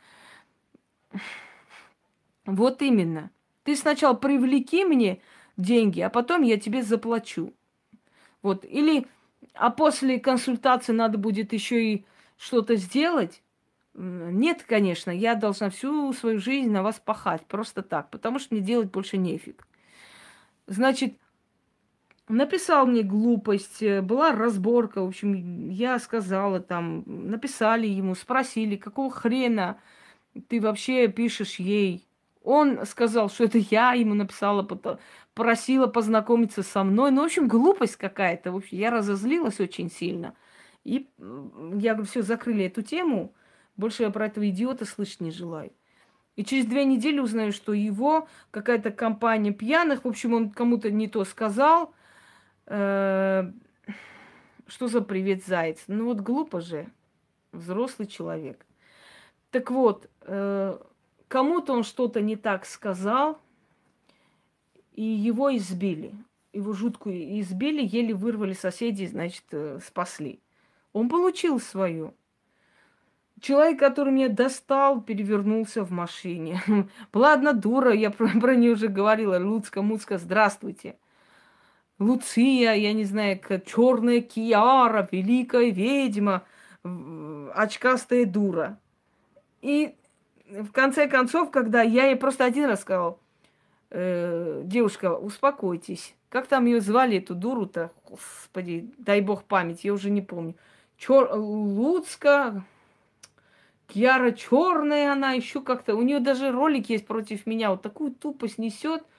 Вот именно. Ты сначала привлеки мне деньги, а потом я тебе заплачу. Вот. Или, а после консультации надо будет еще и что-то сделать. Нет, конечно, я должна всю свою жизнь на вас пахать, просто так, потому что мне делать больше нефиг. Значит, написал мне глупость, э, была разборка, в общем, я сказала там, написали ему, спросили, какого хрена ты вообще пишешь ей. Он сказал, что это я ему написала, просила познакомиться со мной. Ну, в общем, глупость какая-то. В общем, я разозлилась очень сильно. И я говорю, все, закрыли эту тему. Больше я про этого идиота слышать не желаю. И через две недели узнаю, что его какая-то компания пьяных, в общем, он кому-то не то сказал, Э, что за привет, заяц? Ну вот глупо же. Взрослый человек. Так вот, э, кому-то он что-то не так сказал, и его избили. Его жутко избили, еле вырвали соседи, значит, э, спасли. Он получил свою. Человек, который меня достал, перевернулся в машине. Была одна дура, я про, про нее уже говорила. Луцка, Муцка, здравствуйте. Луция, я не знаю, черная Киара, великая ведьма, очкастая дура. И в конце концов, когда я ей просто один раз сказал, э, девушка, успокойтесь. Как там ее звали, эту дуру-то? Господи, дай бог память, я уже не помню. Чер... Луцка, Кьяра черная она, еще как-то. У нее даже ролик есть против меня. Вот такую тупость несет –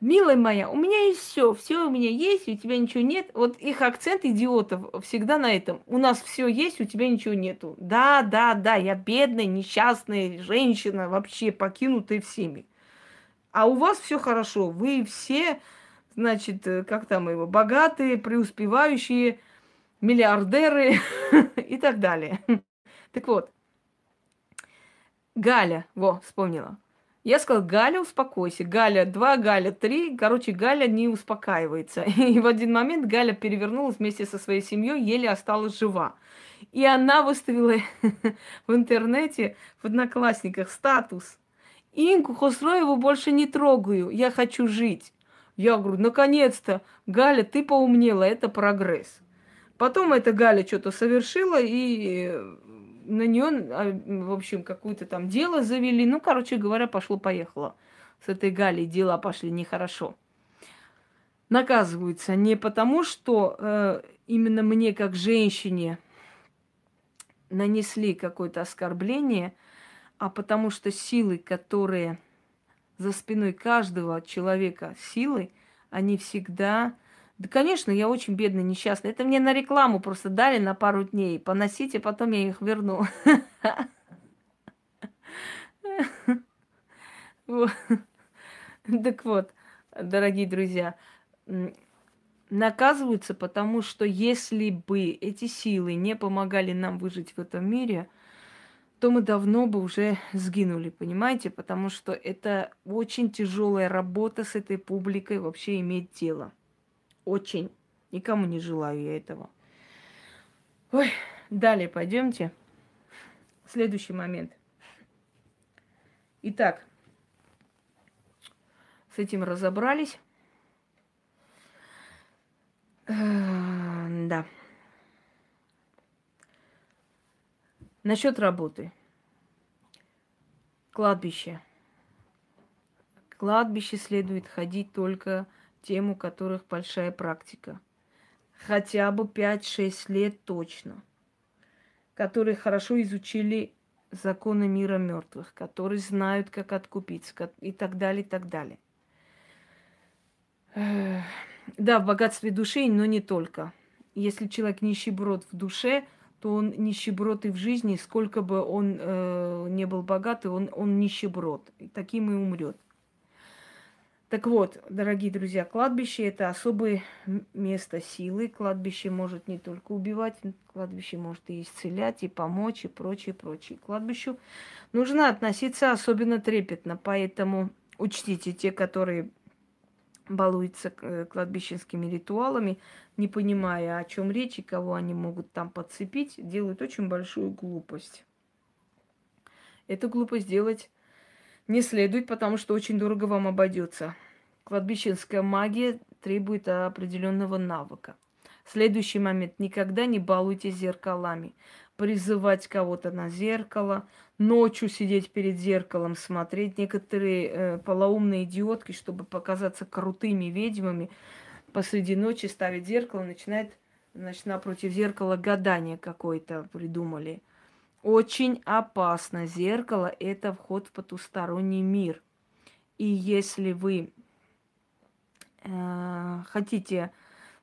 Милая моя, у меня есть все, все у меня есть, у тебя ничего нет. Вот их акцент идиотов всегда на этом. У нас все есть, у тебя ничего нету. Да, да, да, я бедная, несчастная женщина, вообще покинутая всеми. А у вас все хорошо. Вы все, значит, э, как там его, богатые, преуспевающие, миллиардеры и так далее. Так вот, Галя, во, вспомнила. Я сказала, Галя, успокойся. Галя два, Галя три. Короче, Галя не успокаивается. И в один момент Галя перевернулась вместе со своей семьей, еле осталась жива. И она выставила в интернете, в одноклассниках статус. Инку Хосроеву больше не трогаю, я хочу жить. Я говорю, наконец-то, Галя, ты поумнела, это прогресс. Потом эта Галя что-то совершила, и на нее, а, в общем, какое-то там дело завели. Ну, короче говоря, пошло-поехало. С этой Галей дела пошли нехорошо. Наказываются не потому, что э, именно мне, как женщине, нанесли какое-то оскорбление, а потому что силы, которые за спиной каждого человека силы, они всегда да, конечно, я очень бедный, несчастный. Это мне на рекламу просто дали на пару дней. Поносите, потом я их верну. Так вот, дорогие друзья, наказываются, потому что если бы эти силы не помогали нам выжить в этом мире, то мы давно бы уже сгинули, понимаете? Потому что это очень тяжелая работа с этой публикой вообще иметь дело. Очень. Никому не желаю я этого. Ой, далее пойдемте. Следующий момент. Итак, с этим разобрались. Э, да. Насчет работы. Кладбище. Кладбище следует ходить только тем, у которых большая практика. Хотя бы 5-6 лет точно. Которые хорошо изучили законы мира мертвых, которые знают, как откупиться и так далее, и так далее. Да, в богатстве души, но не только. Если человек нищеброд в душе, то он нищеброд и в жизни, сколько бы он э, не был богатый, он, он нищеброд. И таким и умрет. Так вот, дорогие друзья, кладбище это особое место силы. Кладбище может не только убивать, кладбище может и исцелять, и помочь, и прочее, прочее. Кладбищу нужно относиться особенно трепетно, поэтому учтите те, которые балуются э, кладбищенскими ритуалами, не понимая, о чем речь и кого они могут там подцепить, делают очень большую глупость. Эту глупость делать не следует, потому что очень дорого вам обойдется. Кладбищенская магия требует определенного навыка. Следующий момент. Никогда не балуйтесь зеркалами. Призывать кого-то на зеркало, ночью сидеть перед зеркалом, смотреть. Некоторые э, полоумные идиотки, чтобы показаться крутыми ведьмами, посреди ночи ставить зеркало, начинает, значит, напротив зеркала гадание какое-то придумали. Очень опасно. Зеркало – это вход в потусторонний мир. И если вы э, хотите,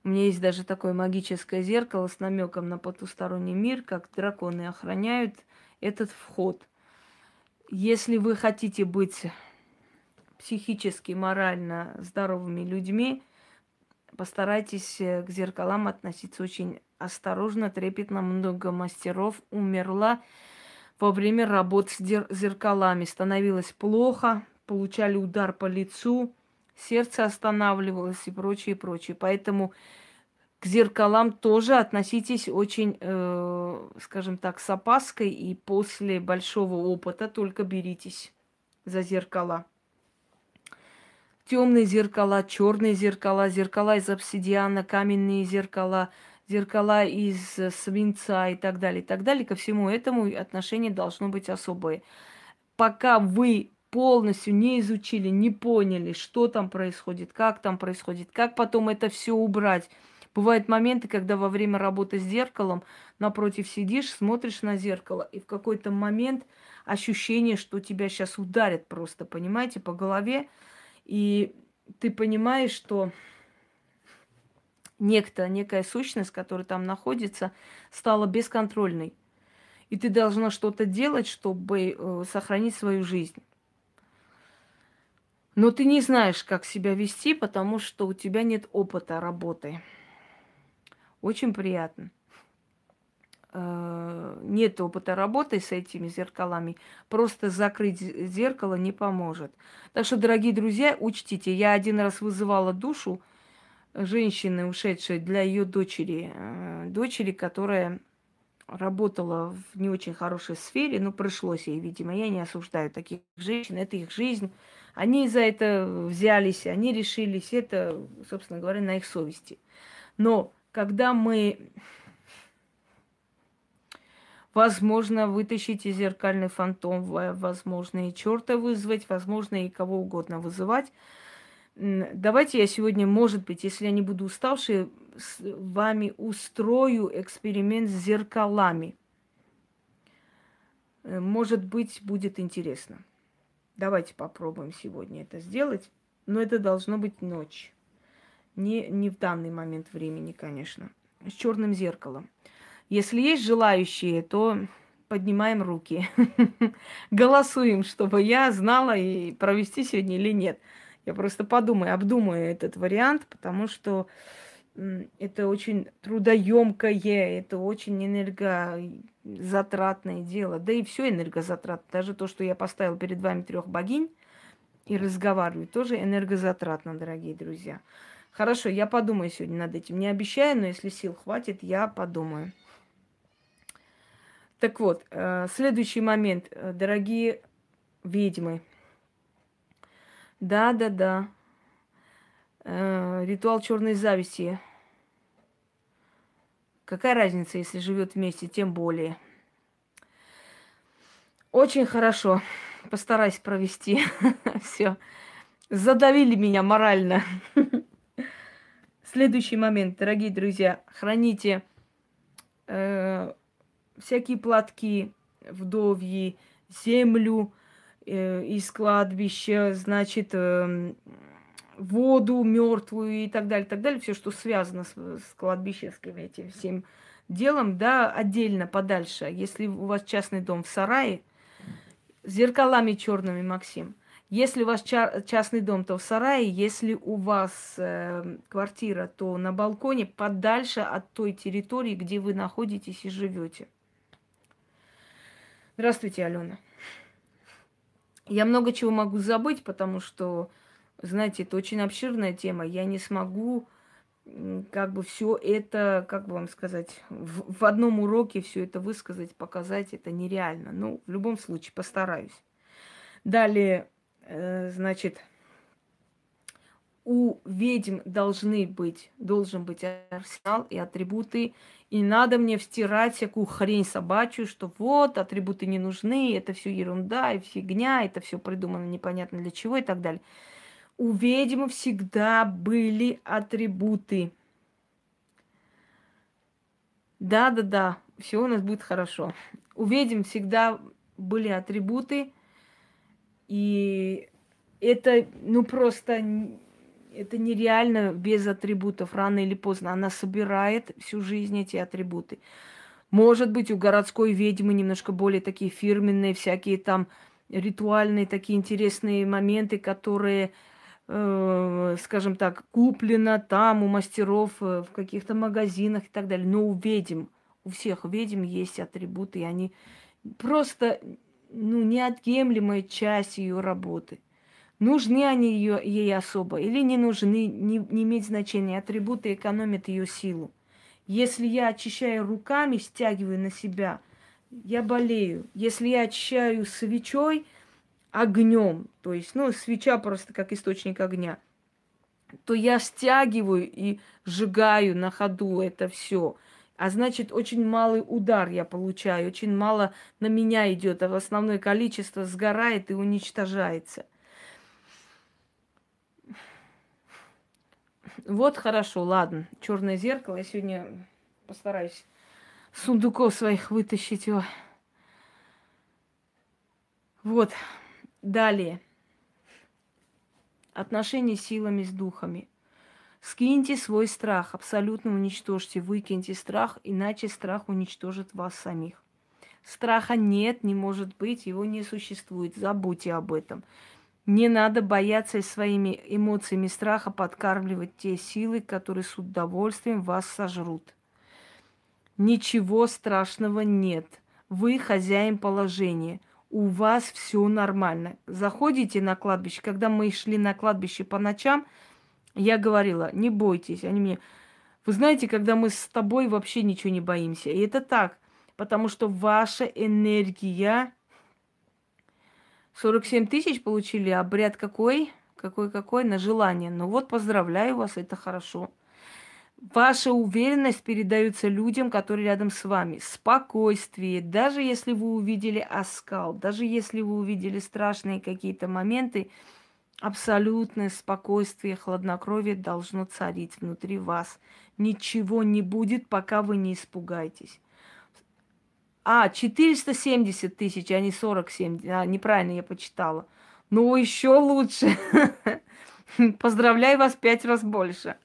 у меня есть даже такое магическое зеркало с намеком на потусторонний мир, как драконы охраняют этот вход. Если вы хотите быть психически, морально здоровыми людьми, постарайтесь э, к зеркалам относиться очень осторожно, трепетно. Много мастеров умерла во время работ с зеркалами. Становилось плохо, получали удар по лицу, сердце останавливалось и прочее, прочее. Поэтому к зеркалам тоже относитесь очень, э, скажем так, с опаской и после большого опыта только беритесь за зеркала темные зеркала, черные зеркала, зеркала из обсидиана, каменные зеркала, зеркала из свинца и так далее, и так далее. Ко всему этому отношение должно быть особое. Пока вы полностью не изучили, не поняли, что там происходит, как там происходит, как потом это все убрать. Бывают моменты, когда во время работы с зеркалом напротив сидишь, смотришь на зеркало, и в какой-то момент ощущение, что тебя сейчас ударят просто, понимаете, по голове, и ты понимаешь, что некто, некая сущность, которая там находится, стала бесконтрольной. И ты должна что-то делать, чтобы э, сохранить свою жизнь. Но ты не знаешь, как себя вести, потому что у тебя нет опыта работы. Очень приятно. Э, нет опыта работы с этими зеркалами. Просто закрыть зеркало не поможет. Так что, дорогие друзья, учтите, я один раз вызывала душу, женщины, ушедшей для ее дочери, э, дочери, которая работала в не очень хорошей сфере, но пришлось ей, видимо. Я не осуждаю таких женщин, это их жизнь. Они за это взялись, они решились, это, собственно говоря, на их совести. Но когда мы, возможно, вытащите зеркальный фантом, возможно, и черта вызвать, возможно, и кого угодно вызывать, Давайте я сегодня, может быть, если я не буду уставшей, с вами устрою эксперимент с зеркалами. Э, может быть, будет интересно. Давайте попробуем сегодня это сделать. Но это должно быть ночь. Не, не в данный момент времени, конечно. С черным зеркалом. Если есть желающие, то поднимаем руки. Голосуем, чтобы я знала и провести сегодня или нет. Я просто подумаю, обдумаю этот вариант, потому что это очень трудоемкое, это очень энергозатратное дело. Да и все энергозатратно. Даже то, что я поставила перед вами трех богинь и разговариваю, тоже энергозатратно, дорогие друзья. Хорошо, я подумаю сегодня над этим. Не обещаю, но если сил хватит, я подумаю. Так вот, э, следующий момент, э, дорогие ведьмы – да, да, да. Э, ритуал черной зависти. Какая разница, если живет вместе, тем более. Очень хорошо. Постараюсь провести. Все. Задавили меня морально. Следующий момент, дорогие друзья, храните э, всякие платки, вдовьи, землю, Э, из кладбища, значит, эм, воду мертвую и так далее, так далее, все, что связано с, с кладбищенским этим всем делом, да, отдельно, подальше. Если у вас частный дом в сарае, зеркалами черными, Максим. Если у вас ча- частный дом, то в сарае. Если у вас э, квартира, то на балконе, подальше от той территории, где вы находитесь и живете. Здравствуйте, Алена. Я много чего могу забыть, потому что, знаете, это очень обширная тема. Я не смогу как бы все это, как бы вам сказать, в, в одном уроке все это высказать, показать, это нереально. Ну, в любом случае, постараюсь. Далее, э, значит, у ведьм должны быть, должен быть арсенал и атрибуты. И надо мне встирать всякую хрень собачью, что вот, атрибуты не нужны, это все ерунда и фигня, это все придумано непонятно для чего и так далее. У ведьм всегда были атрибуты. Да-да-да, все у нас будет хорошо. У ведьм всегда были атрибуты, и это, ну, просто это нереально без атрибутов. Рано или поздно она собирает всю жизнь эти атрибуты. Может быть, у городской ведьмы немножко более такие фирменные, всякие там ритуальные такие интересные моменты, которые, э, скажем так, куплено там у мастеров э, в каких-то магазинах и так далее. Но у ведьм, у всех ведьм есть атрибуты, и они просто ну, неотъемлемая часть ее работы. Нужны они ее, ей особо или не нужны, не, не имеет значения. Атрибуты экономят ее силу. Если я очищаю руками, стягиваю на себя, я болею. Если я очищаю свечой, огнем, то есть, ну, свеча просто как источник огня, то я стягиваю и сжигаю на ходу это все. А значит, очень малый удар я получаю, очень мало на меня идет, а в основное количество сгорает и уничтожается – Вот хорошо, ладно. Черное зеркало. Я сегодня постараюсь сундуков своих вытащить его. Вот. Далее. отношения силами, с духами. Скиньте свой страх, абсолютно уничтожьте, выкиньте страх, иначе страх уничтожит вас самих. Страха нет, не может быть, его не существует. Забудьте об этом. Не надо бояться своими эмоциями страха подкармливать те силы, которые с удовольствием вас сожрут. Ничего страшного нет. Вы хозяин положения. У вас все нормально. Заходите на кладбище. Когда мы шли на кладбище по ночам, я говорила, не бойтесь. Они мне, вы знаете, когда мы с тобой вообще ничего не боимся. И это так, потому что ваша энергия 47 тысяч получили, обряд какой? Какой-какой? На желание. Ну вот, поздравляю вас, это хорошо. Ваша уверенность передается людям, которые рядом с вами. Спокойствие. Даже если вы увидели оскал, даже если вы увидели страшные какие-то моменты, абсолютное спокойствие, хладнокровие должно царить внутри вас. Ничего не будет, пока вы не испугаетесь. А, 470 тысяч, а не 47. А, неправильно я почитала. Ну, еще лучше. Поздравляю вас пять раз больше.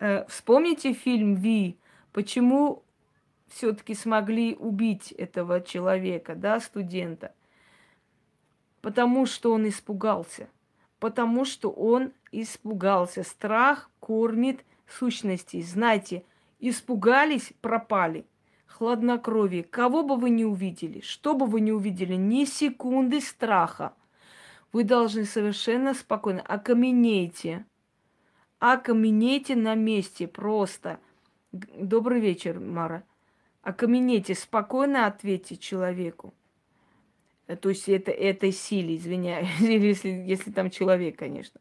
Э, вспомните фильм Ви. Почему все-таки смогли убить этого человека, да, студента? Потому что он испугался. Потому что он испугался. Страх кормит сущности. Знаете, испугались, пропали хладнокровие. Кого бы вы ни увидели, что бы вы ни увидели, ни секунды страха. Вы должны совершенно спокойно окаменейте. Окаменейте на месте просто. Добрый вечер, Мара. Окаменейте, спокойно ответьте человеку. Э, то есть это этой силе, извиняюсь, если, если там человек, конечно.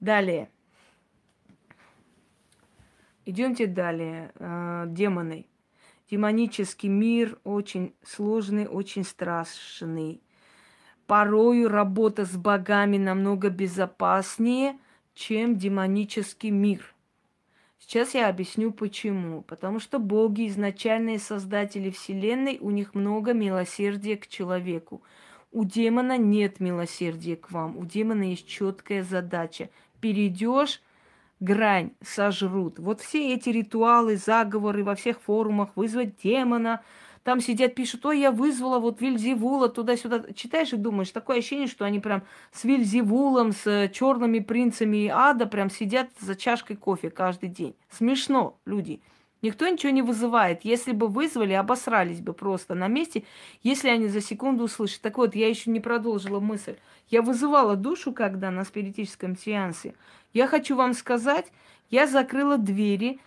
Далее. Идемте далее. Э, демоны. Демонический мир очень сложный, очень страшный. Порою работа с богами намного безопаснее, чем демонический мир. Сейчас я объясню почему. Потому что боги, изначальные создатели Вселенной, у них много милосердия к человеку. У демона нет милосердия к вам. У демона есть четкая задача. Перейдешь грань сожрут. Вот все эти ритуалы, заговоры во всех форумах, вызвать демона, там сидят, пишут, ой, я вызвала вот Вильзевула туда-сюда. Читаешь и думаешь, такое ощущение, что они прям с Вильзевулом, с черными принцами ада прям сидят за чашкой кофе каждый день. Смешно, люди. Никто ничего не вызывает. Если бы вызвали, обосрались бы просто на месте, если они за секунду услышат. Так вот, я еще не продолжила мысль. Я вызывала душу, когда на спиритическом сеансе. Я хочу вам сказать, я закрыла двери,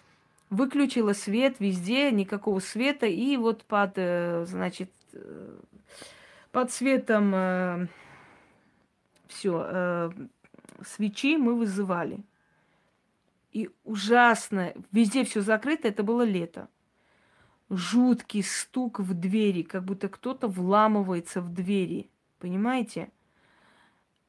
выключила свет везде, никакого света, и вот под, э, значит, э, под светом э, все, свечи мы вызывали. И ужасно, везде все закрыто, это было лето. Жуткий стук в двери, как будто кто-то вламывается в двери. Понимаете?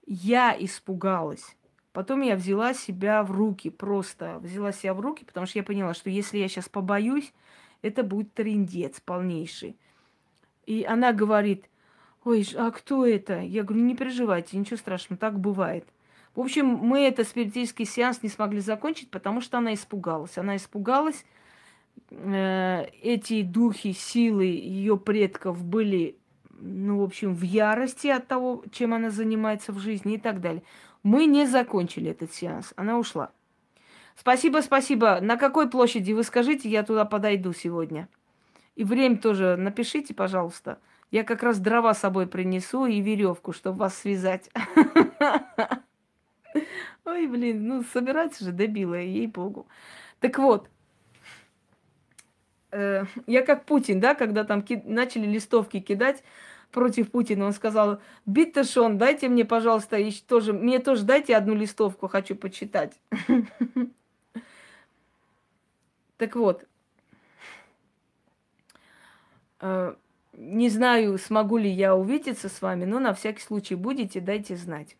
Я испугалась. Потом я взяла себя в руки, просто взяла себя в руки, потому что я поняла, что если я сейчас побоюсь, это будет трендец полнейший. И она говорит, ой, а кто это? Я говорю, не переживайте, ничего страшного, так бывает. В общем, мы этот спиритический сеанс не смогли закончить, потому что она испугалась. Она испугалась. Э, эти духи, силы ее предков были, ну, в общем, в ярости от того, чем она занимается в жизни и так далее. Мы не закончили этот сеанс. Она ушла. Спасибо, спасибо. На какой площади вы скажите, я туда подойду сегодня. И время тоже напишите, пожалуйста. Я как раз дрова с собой принесу и веревку, чтобы вас связать. Ой, блин, ну собираться же дебилы, ей-богу. Так вот, э, я как Путин, да, когда там ки- начали листовки кидать против Путина, он сказал, Bitte schön, дайте мне, пожалуйста, еще тоже, мне тоже дайте одну листовку, хочу почитать. Так вот, э, не знаю, смогу ли я увидеться с вами, но на всякий случай будете, дайте знать.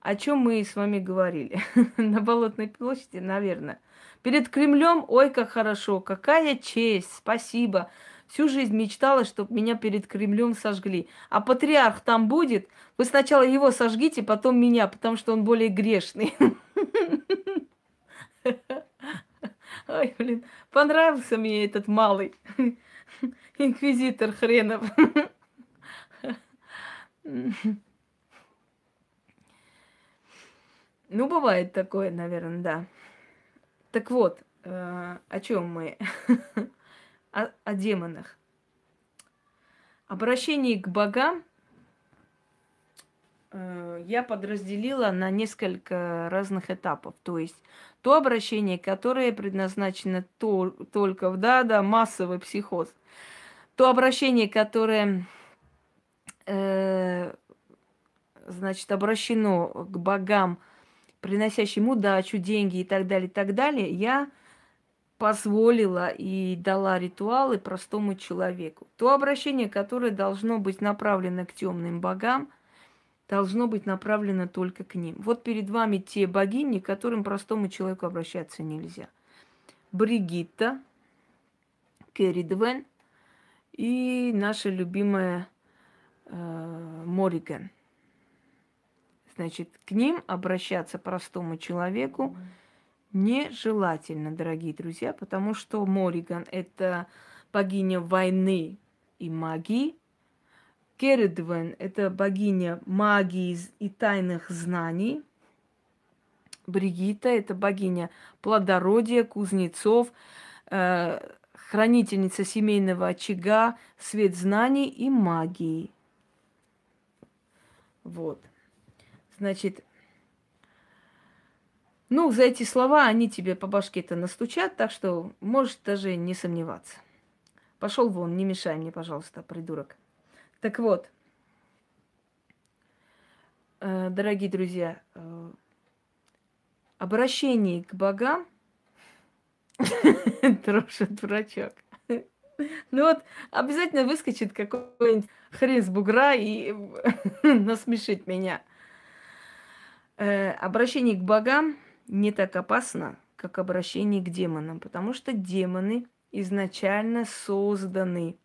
О чем мы с вами говорили? На Болотной площади, наверное. Перед Кремлем, ой, как хорошо, какая честь, спасибо. Всю жизнь мечтала, чтобы меня перед Кремлем сожгли. А патриарх там будет, вы сначала его сожгите, потом меня, потому что он более грешный. Ой, блин, понравился мне этот малый инквизитор хренов. Ну, бывает такое, наверное, да. Так вот, э, о чем мы? о, демонах. Обращение к богам э, я подразделила на несколько разных этапов. То есть то обращение, которое предназначено то, только в да, да, массовый психоз. То обращение, которое э, значит, обращено к богам, приносящим удачу, деньги и так далее, и так далее, я позволила и дала ритуалы простому человеку. То обращение, которое должно быть направлено к темным богам, должно быть направлено только к ним. Вот перед вами те богини, к которым простому человеку обращаться нельзя. Бригитта, Керри Двен и наша любимая э, Мориган. Значит, к ним обращаться простому человеку – нежелательно, дорогие друзья, потому что Мориган – это богиня войны и магии. Кередвен – это богиня магии и тайных знаний. Бригита – это богиня плодородия, кузнецов, э, хранительница семейного очага, свет знаний и магии. Вот. Значит, ну, за эти слова они тебе по башке-то настучат, так что можешь даже не сомневаться. Пошел вон, не мешай мне, пожалуйста, придурок. Так вот, э, дорогие друзья, э, обращение к богам трошит дурачок. Ну вот, обязательно выскочит какой-нибудь хрен с бугра и насмешит меня. Э, обращение к богам – не так опасно, как обращение к демонам, потому что демоны изначально созданы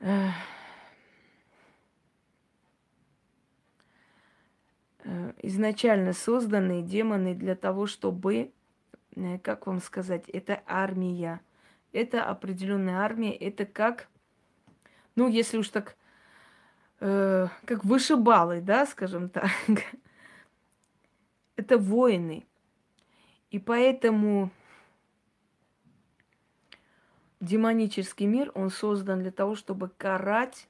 э, изначально созданы демоны для того, чтобы, э, как вам сказать, это армия. Это определенная армия, это как, ну, если уж так, э, как вышибалы, да, скажем так это воины. И поэтому демонический мир, он создан для того, чтобы карать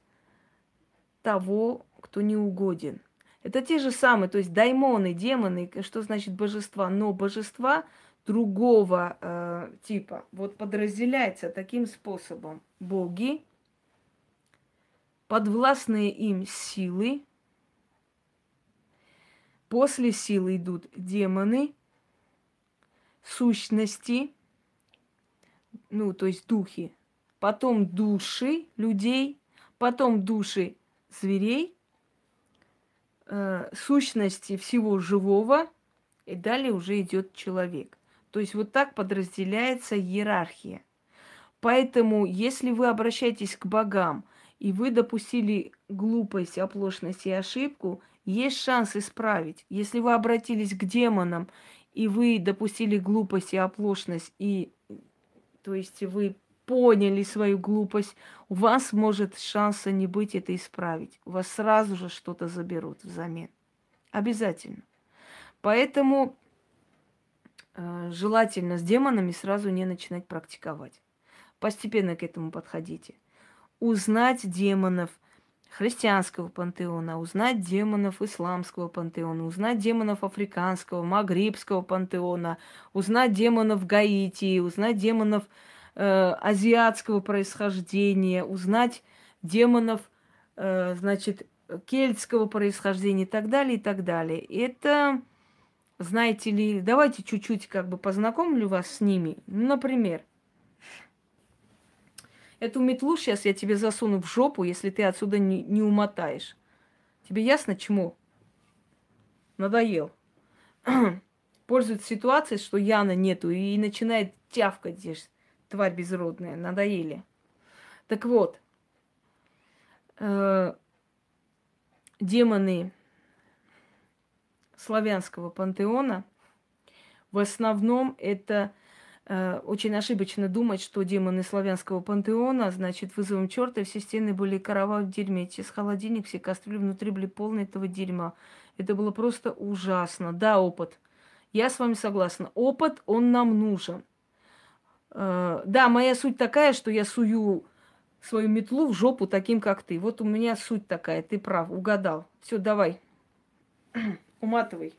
того, кто не угоден. Это те же самые, то есть даймоны, демоны, что значит божества, но божества другого э, типа. Вот подразделяется таким способом. Боги, подвластные им силы, После силы идут демоны, сущности, ну, то есть духи, потом души людей, потом души зверей, э, сущности всего живого, и далее уже идет человек. То есть вот так подразделяется иерархия. Поэтому, если вы обращаетесь к богам, и вы допустили глупость, оплошность и ошибку, есть шанс исправить. Если вы обратились к демонам, и вы допустили глупость и оплошность, и то есть вы поняли свою глупость, у вас может шанса не быть это исправить. У вас сразу же что-то заберут взамен. Обязательно. Поэтому э, желательно с демонами сразу не начинать практиковать. Постепенно к этому подходите. Узнать демонов – христианского пантеона, узнать демонов исламского пантеона, узнать демонов африканского, магрибского пантеона, узнать демонов Гаити, узнать демонов э, азиатского происхождения, узнать демонов, э, значит, кельтского происхождения и так далее, и так далее. Это, знаете ли, давайте чуть-чуть как бы познакомлю вас с ними. Например, Эту метлу сейчас я тебе засуну в жопу, если ты отсюда не, не умотаешь. Тебе ясно, чему? Надоел. Пользуется ситуацией, что Яна нету, и начинает тявкать здесь. тварь безродная, надоели. Так вот, э, демоны славянского пантеона в основном это очень ошибочно думать, что демоны славянского пантеона, значит, вызовом черта, все стены были корова в дерьме, с холодильник, все кастрюли внутри были полны этого дерьма. Это было просто ужасно. Да, опыт. Я с вами согласна. Опыт, он нам нужен. Э, да, моя суть такая, что я сую свою метлу в жопу таким, как ты. Вот у меня суть такая, ты прав, угадал. Все, давай, уматывай.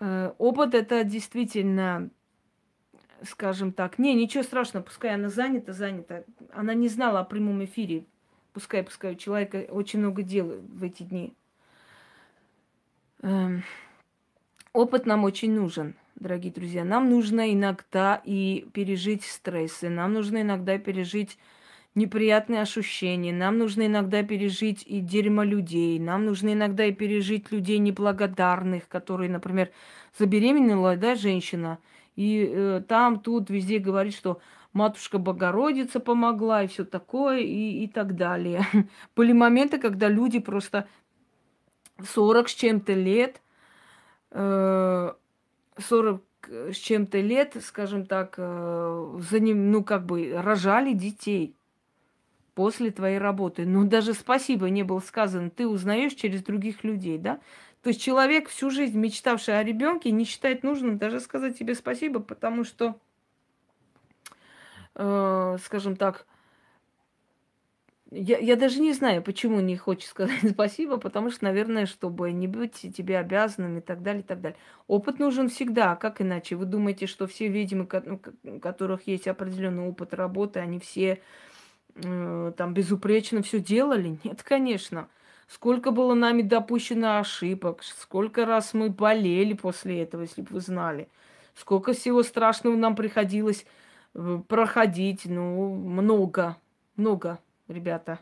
Э, опыт это действительно, скажем так, не, ничего страшного, пускай она занята, занята. Она не знала о прямом эфире. Пускай, пускай у человека очень много дел в эти дни. Эм, опыт нам очень нужен дорогие друзья. Нам нужно иногда и пережить стрессы, нам нужно иногда пережить неприятные ощущения, нам нужно иногда пережить и дерьмо людей, нам нужно иногда и пережить людей неблагодарных, которые, например, забеременела, да, женщина, и э, там, тут, везде говорит, что матушка Богородица помогла и все такое, и, и так далее. Были моменты, когда люди просто 40 с чем-то лет э, 40 с чем-то лет, скажем так, э, за ним, ну, как бы рожали детей после твоей работы. Ну, даже спасибо не было сказано, ты узнаешь через других людей, да? То есть человек, всю жизнь мечтавший о ребенке, не считает нужным даже сказать тебе спасибо, потому что, э, скажем так, я, я даже не знаю, почему не хочет сказать спасибо, потому что, наверное, чтобы не быть тебе обязанным и так далее, и так далее. Опыт нужен всегда, как иначе? Вы думаете, что все ведьмы, ну, у которых есть определенный опыт работы, они все э, там безупречно все делали? Нет, конечно. Сколько было нами допущено ошибок, сколько раз мы болели после этого, если бы вы знали. Сколько всего страшного нам приходилось э, проходить, ну, много, много ребята.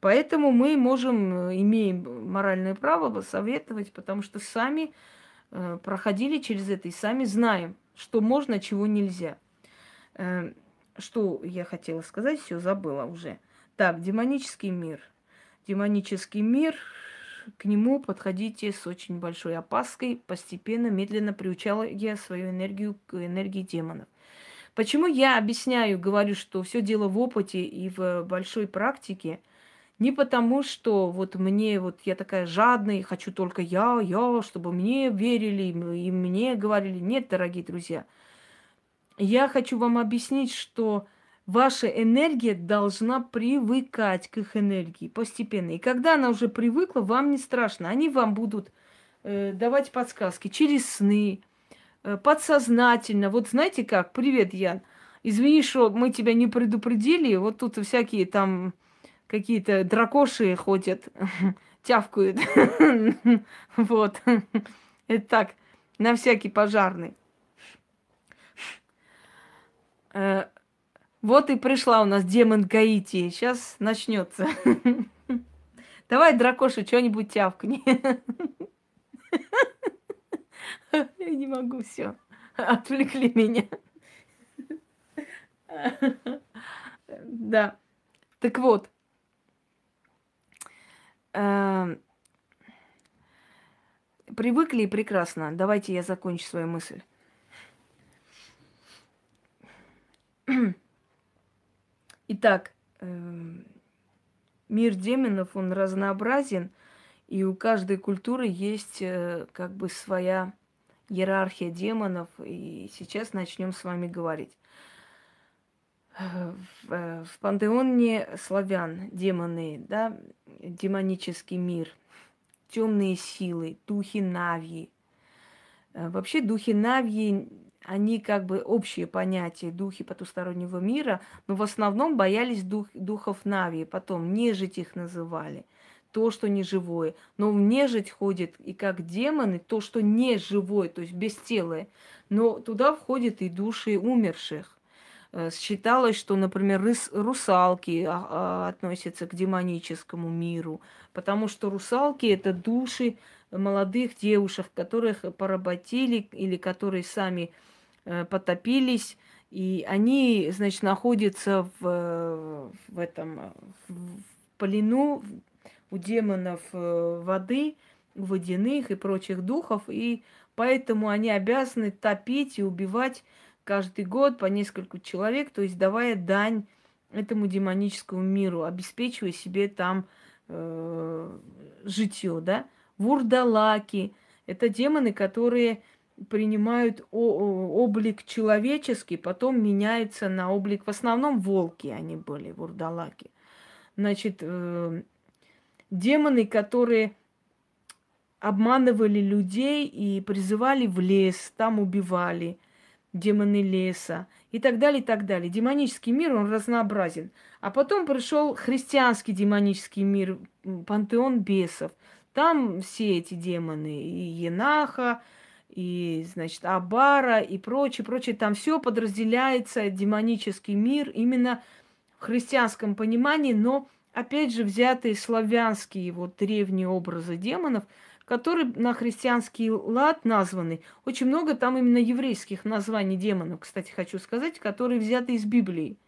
Поэтому мы можем, э, имеем моральное право советовать, потому что сами э, проходили через это и сами знаем, что можно, чего нельзя. Э, что я хотела сказать, все забыла уже. Так, демонический мир. Демонический мир, к нему подходите с очень большой опаской, постепенно, медленно приучала я свою энергию к энергии демонов. Почему я объясняю, говорю, что все дело в опыте и в большой практике? Не потому, что вот мне, вот я такая жадная, и хочу только я, я, чтобы мне верили и мне говорили. Нет, дорогие друзья. Я хочу вам объяснить, что ваша энергия должна привыкать к их энергии постепенно. И когда она уже привыкла, вам не страшно. Они вам будут э, давать подсказки через сны, Э, подсознательно. Вот знаете как? Привет, Ян. Извини, что мы тебя не предупредили. Вот тут всякие там какие-то дракоши ходят, тявкают. Вот. Это так, на всякий пожарный. Вот и пришла у нас демон Гаити. Сейчас начнется. Давай, дракоша, что-нибудь тявкни. Я не могу, все. Отвлекли меня. Да. Так вот. Эм, привыкли прекрасно. Давайте я закончу свою мысль. Итак, эм, мир демонов, он разнообразен, и у каждой культуры есть э, как бы своя иерархия демонов, и сейчас начнем с вами говорить. В, э, в пантеоне славян демоны, да, демонический мир, темные силы, духи Навьи. Э, вообще духи Навьи, они как бы общие понятия, духи потустороннего мира, но в основном боялись дух, духов Навьи, потом нежить их называли – то, что не живое. Но в нежить ходит и как демоны, то, что не живое, то есть бестелое. Но туда входят и души умерших. Э, считалось, что, например, русалки а, а, относятся к демоническому миру, потому что русалки это души молодых девушек, которых поработили или которые сами э, потопились И они, значит, находятся в, в этом в плену у демонов э, воды, водяных и прочих духов, и поэтому они обязаны топить и убивать каждый год по несколько человек, то есть давая дань этому демоническому миру, обеспечивая себе там э, житье, да. Вурдалаки – это демоны, которые принимают облик человеческий, потом меняются на облик, в основном волки они были, вурдалаки. Значит, э, демоны, которые обманывали людей и призывали в лес, там убивали демоны леса и так далее, и так далее. Демонический мир, он разнообразен. А потом пришел христианский демонический мир, пантеон бесов. Там все эти демоны, и Енаха, и, значит, Абара, и прочее, прочее. Там все подразделяется, демонический мир, именно в христианском понимании, но, опять же, взятые славянские вот древние образы демонов – которые на христианский лад названы. Очень много там именно еврейских названий демонов, кстати, хочу сказать, которые взяты из Библии,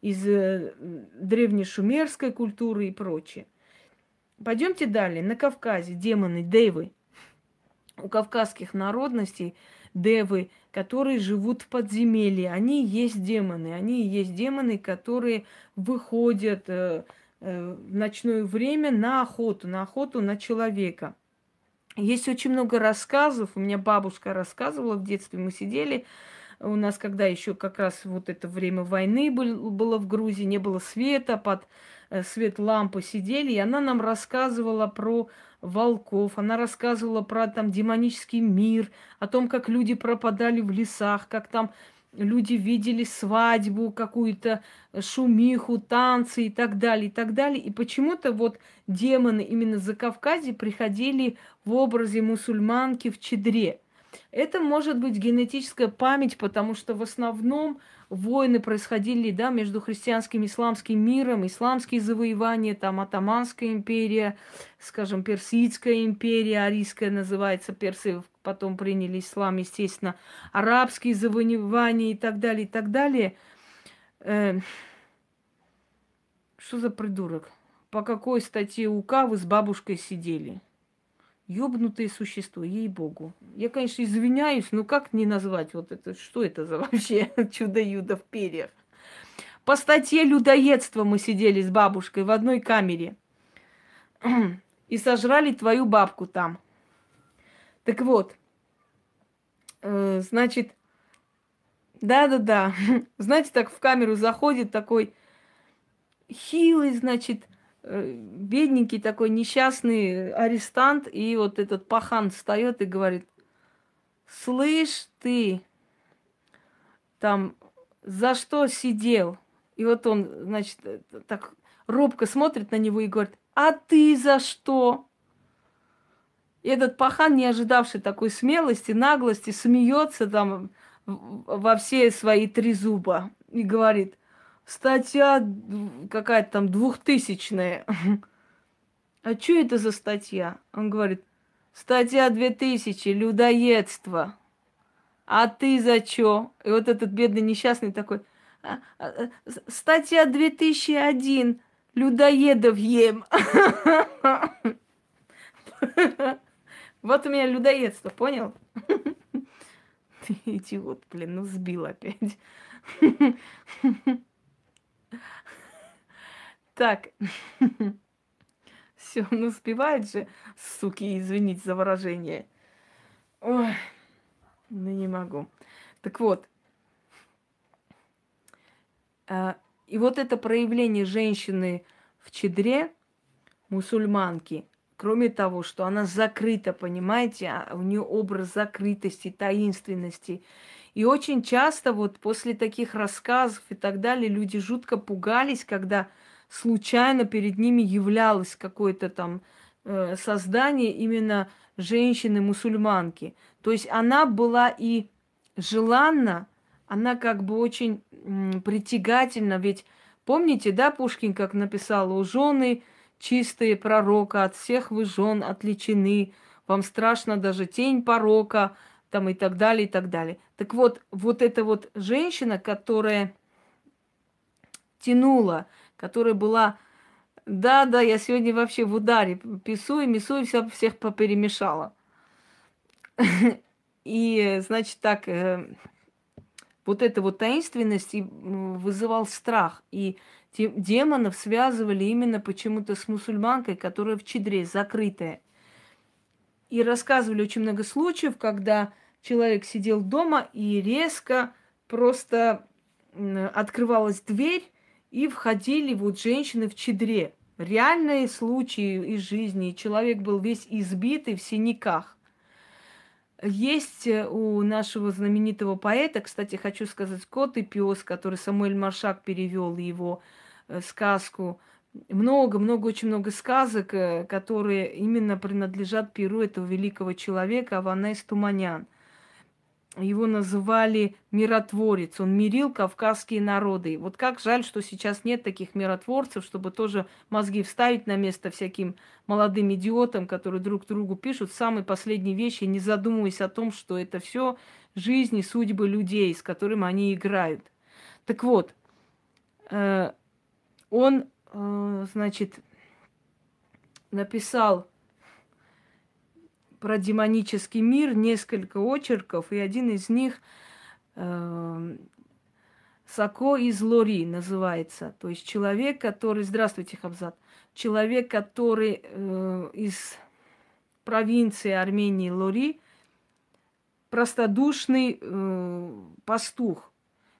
из э, древнешумерской культуры и прочее. Пойдемте далее. На Кавказе демоны, девы. У кавказских народностей девы, которые живут в подземелье, они есть демоны. Они есть демоны, которые выходят э, э, в ночное время на охоту, на охоту на человека – есть очень много рассказов. У меня бабушка рассказывала в детстве. Мы сидели, у нас когда еще как раз вот это время войны был, было в Грузии, не было света, под свет лампы сидели, и она нам рассказывала про волков, она рассказывала про там демонический мир, о том, как люди пропадали в лесах, как там люди видели свадьбу какую-то, шумиху, танцы и так далее, и так далее. И почему-то вот демоны именно за Кавказе приходили в образе мусульманки в чедре. Это может быть генетическая память, потому что в основном войны происходили да, между христианским и исламским миром, исламские завоевания, там Атаманская империя, скажем, Персидская империя, арийская называется, персы потом приняли ислам, естественно, арабские завоевания и так далее, и так далее. Э, что за придурок? По какой статье УК вы с бабушкой сидели? Ёбнутые существо, ей-богу. Я, конечно, извиняюсь, но как не назвать вот это? Что это за вообще чудо-юдо в перьях? По статье людоедства мы сидели с бабушкой в одной камере. И сожрали твою бабку там. Так вот, э, значит, да-да-да, знаете, так в камеру заходит такой хилый, значит, бедненький такой несчастный арестант, и вот этот пахан встает и говорит, слышь ты, там, за что сидел? И вот он, значит, э, так робко смотрит на него и говорит, а ты за что? И этот пахан, не ожидавший такой смелости, наглости, смеется там во все свои три зуба и говорит – статья какая-то там двухтысячная. А что это за статья? Он говорит, статья 2000, людоедство. А ты за чё? И вот этот бедный несчастный такой, «А, а, а, статья 2001, людоедов ем. Вот у меня людоедство, понял? Ты идиот, блин, ну сбил опять. Так. Все, ну успевает же, суки, извините за выражение. Ой, ну не могу. Так вот. А, и вот это проявление женщины в чедре, мусульманки, кроме того, что она закрыта, понимаете, а у нее образ закрытости, таинственности. И очень часто вот после таких рассказов и так далее люди жутко пугались, когда случайно перед ними являлось какое-то там э, создание именно женщины-мусульманки. То есть она была и желанна, она как бы очень притягательна, ведь помните, да, Пушкин как написал, у жены чистые пророка, от всех вы жен отличены, вам страшно даже тень порока, там и так далее, и так далее. Так вот, вот эта вот женщина, которая тянула, которая была, да, да, я сегодня вообще в ударе, пису и мясу, и все, всех поперемешала. И, значит, так, э, вот эта вот таинственность вызывал страх. И демонов связывали именно почему-то с мусульманкой, которая в чедре, закрытая. И рассказывали очень много случаев, когда человек сидел дома и резко просто открывалась дверь, и входили вот женщины в чедре. Реальные случаи из жизни. Человек был весь избитый в синяках. Есть э, у нашего знаменитого поэта, кстати, хочу сказать, «Кот и пес», который Самуэль Маршак перевел его э, сказку. Много-много, очень много сказок, э, которые именно принадлежат перу этого великого человека Аванес Туманян. Его называли миротворец. Он мирил кавказские народы. Вот как жаль, что сейчас нет таких миротворцев, чтобы тоже мозги вставить на место всяким молодым идиотам, которые друг другу пишут самые последние вещи, не задумываясь о том, что это все жизни, судьбы людей, с которыми они играют. Так вот, э, он, э, значит, написал про демонический мир несколько очерков, и один из них э, Сако из Лори называется. То есть человек, который... Здравствуйте, Хабзат. Человек, который э, из провинции Армении Лори, простодушный э, пастух,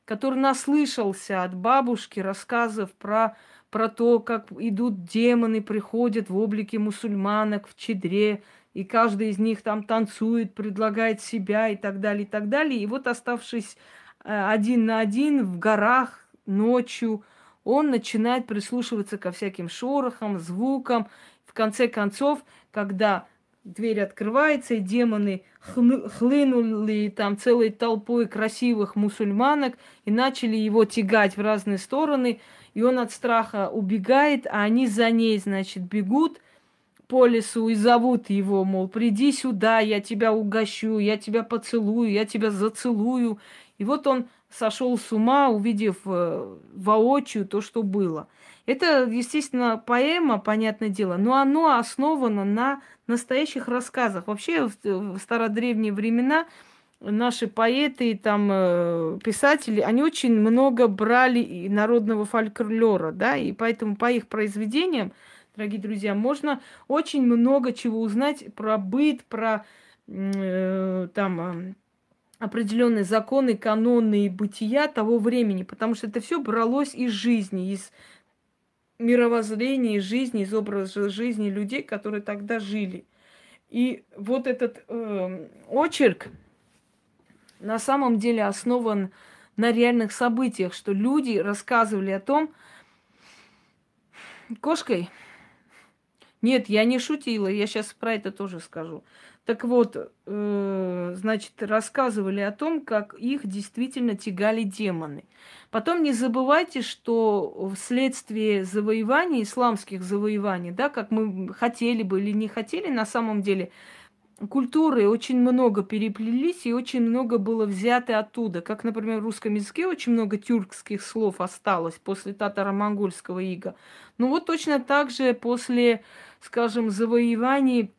который наслышался от бабушки рассказов про, про то, как идут демоны, приходят в облике мусульманок в чедре, и каждый из них там танцует, предлагает себя и так далее, и так далее. И вот оставшись э, один на один в горах ночью, он начинает прислушиваться ко всяким шорохам, звукам. В конце концов, когда дверь открывается, и демоны хлынули там целой толпой красивых мусульманок и начали его тягать в разные стороны, и он от страха убегает, а они за ней, значит, бегут – по лесу и зовут его, мол, приди сюда, я тебя угощу, я тебя поцелую, я тебя зацелую. И вот он сошел с ума, увидев э, воочию то, что было. Это, естественно, поэма, понятное дело, но оно основано на настоящих рассказах. Вообще, в, стародревние времена наши поэты и там э, писатели, они очень много брали народного фольклора, да, и поэтому по их произведениям дорогие друзья, можно очень много чего узнать про быт, про э, там определенные законы, каноны и бытия того времени, потому что это все бралось из жизни, из мировоззрения, из жизни, из образа жизни людей, которые тогда жили. И вот этот э, очерк на самом деле основан на реальных событиях, что люди рассказывали о том, кошкой нет, я не шутила, я сейчас про это тоже скажу. Так вот, э, значит, рассказывали о том, как их действительно тягали демоны. Потом не забывайте, что вследствие завоеваний, исламских завоеваний, да, как мы хотели бы или не хотели, на самом деле культуры очень много переплелись и очень много было взято оттуда. Как, например, в русском языке очень много тюркских слов осталось после татаро-монгольского ига. Ну вот точно так же после скажем, завоеваний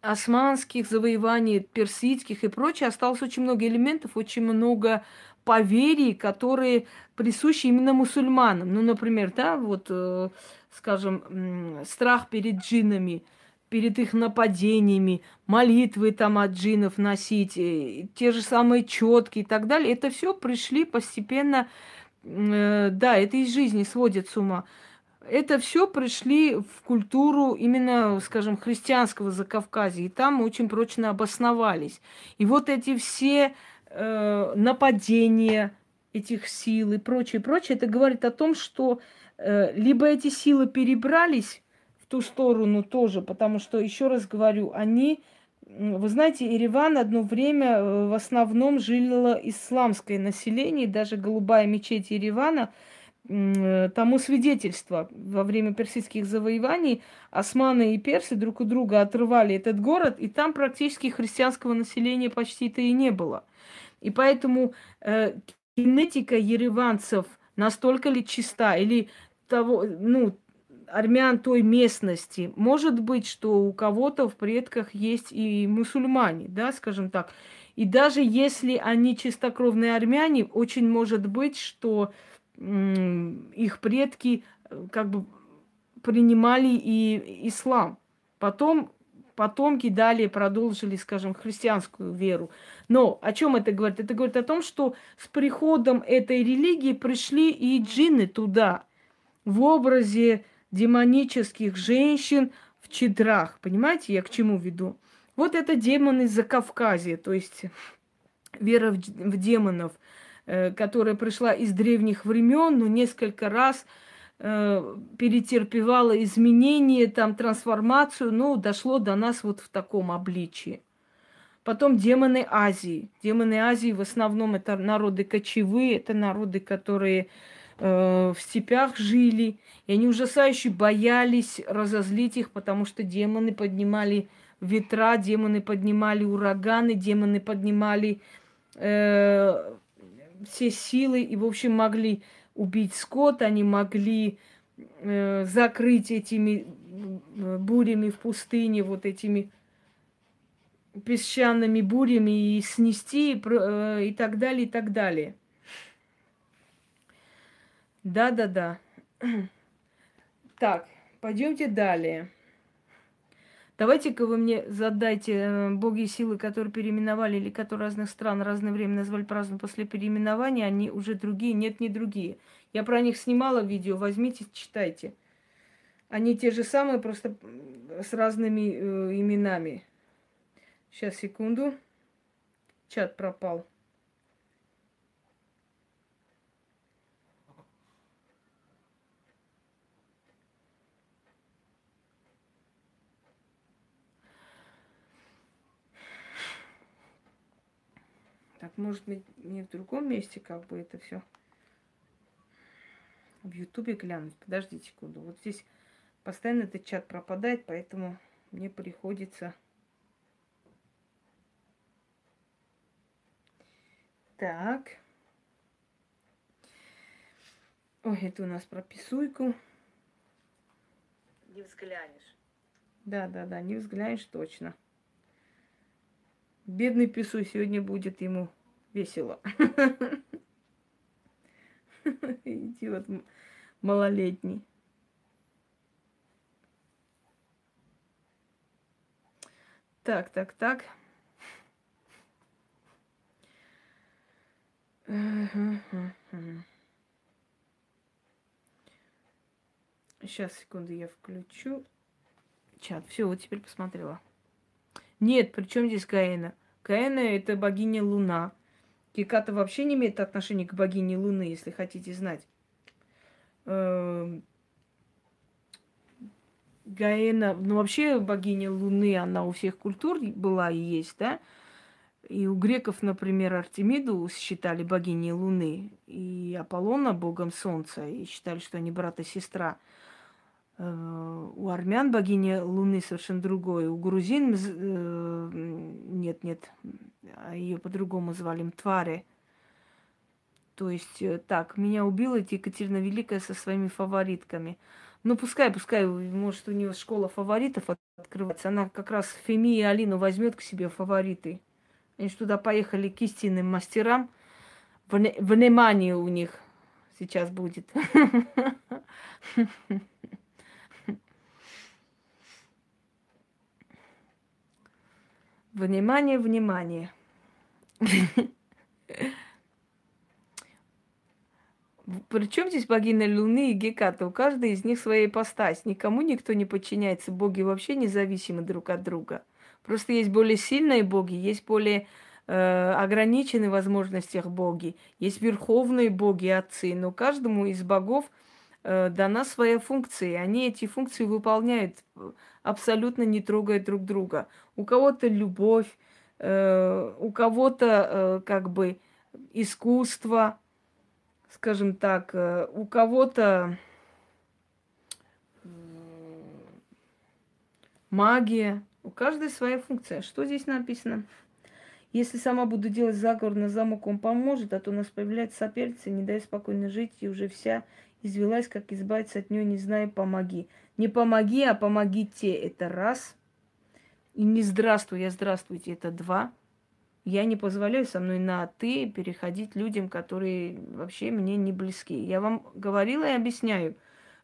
османских, завоеваний персидских и прочее, осталось очень много элементов, очень много поверий, которые присущи именно мусульманам. Ну, например, да, вот, э, скажем, страх перед джинами, перед их нападениями, молитвы там от джинов носить, э, те же самые четки и так далее. Это все пришли постепенно, э, да, это из жизни сводит с ума это все пришли в культуру именно, скажем, христианского Закавказья, и там очень прочно обосновались. И вот эти все э, нападения этих сил и прочее, прочее, это говорит о том, что э, либо эти силы перебрались в ту сторону тоже, потому что, еще раз говорю, они, вы знаете, Ереван одно время э, в основном жило исламское население, даже голубая мечеть Еревана – тому свидетельство. Во время персидских завоеваний османы и персы друг у друга отрывали этот город, и там практически христианского населения почти-то и не было. И поэтому э, генетика ереванцев настолько ли чиста, или того, ну, армян той местности. Может быть, что у кого-то в предках есть и мусульмане, да, скажем так. И даже если они чистокровные армяне, очень может быть, что м- их предки э, как бы принимали и ислам. Потом потомки далее продолжили, скажем, христианскую веру. Но о чем это говорит? Это говорит о том, что с приходом этой религии пришли и джинны туда, в образе демонических женщин в чедрах. Понимаете, я к чему веду? Вот это демоны за Кавказе, то есть вера в, демонов, которая пришла из древних времен, но несколько раз э, перетерпевала изменения, там трансформацию, ну, дошло до нас вот в таком обличии. Потом демоны Азии. Демоны Азии в основном это народы кочевые, это народы, которые э, в степях жили. И они ужасающе боялись разозлить их, потому что демоны поднимали ветра, демоны поднимали ураганы, демоны поднимали э, все силы и, в общем, могли убить скот, они могли э, закрыть этими э, бурями в пустыне, вот этими песчаными бурями и снести и, э, и так далее, и так далее. Да-да-да. Так, пойдемте далее. Давайте-ка вы мне задайте э, боги силы, которые переименовали или которые разных стран разное время назвали праздным после переименования, они уже другие, нет, не другие. Я про них снимала видео, возьмите, читайте. Они те же самые, просто с разными э, именами. Сейчас, секунду. Чат пропал. Так, может быть, мне в другом месте как бы это все в Ютубе глянуть. Подождите секунду. Вот здесь постоянно этот чат пропадает, поэтому мне приходится... Так. Ой, это у нас про писуйку. Не взглянешь. Да, да, да, не взглянешь точно. Бедный пису сегодня будет ему весело. Идиот малолетний. Так, так, так. Сейчас, секунду, я включу чат. Все, вот теперь посмотрела. Нет, при чем здесь Гаэна? Гаэна это богиня Луна. Киката вообще не имеет отношения к богине Луны, если хотите знать. Эм, Гаэна, ну вообще богиня Луны, она у всех культур была и есть, да? И у греков, например, Артемиду считали богиней Луны, и Аполлона богом Солнца, и считали, что они брат и сестра. Э, у армян богиня Луны совершенно другое. У грузин э, нет, нет, ее по-другому звали Мтваре. То есть э, так, меня убила Екатерина Великая со своими фаворитками. Ну, пускай, пускай, может, у нее школа фаворитов открывается. Она как раз Феми и Алину возьмет к себе фавориты. Они же туда поехали к истинным мастерам. Внимание у них сейчас будет. Внимание, внимание. Причем здесь богиня Луны и Геката? У каждой из них своя ипостась. Никому никто не подчиняется. Боги вообще независимы друг от друга. Просто есть более сильные боги, есть более э, ограниченные возможностях боги, есть верховные боги, отцы. Но каждому из богов дана своя функция. И они эти функции выполняют абсолютно не трогая друг друга. У кого-то любовь, э, у кого-то э, как бы искусство, скажем так, э, у кого-то магия, у каждой своя функция. Что здесь написано? Если сама буду делать заговор на замок, он поможет, а то у нас появляется соперница, не дай спокойно жить, и уже вся извелась, как избавиться от нее, не знаю, помоги. Не помоги, а помогите. Это раз. И не здравствуй, я здравствуйте, это два. Я не позволяю со мной на «ты» переходить людям, которые вообще мне не близки. Я вам говорила и объясняю.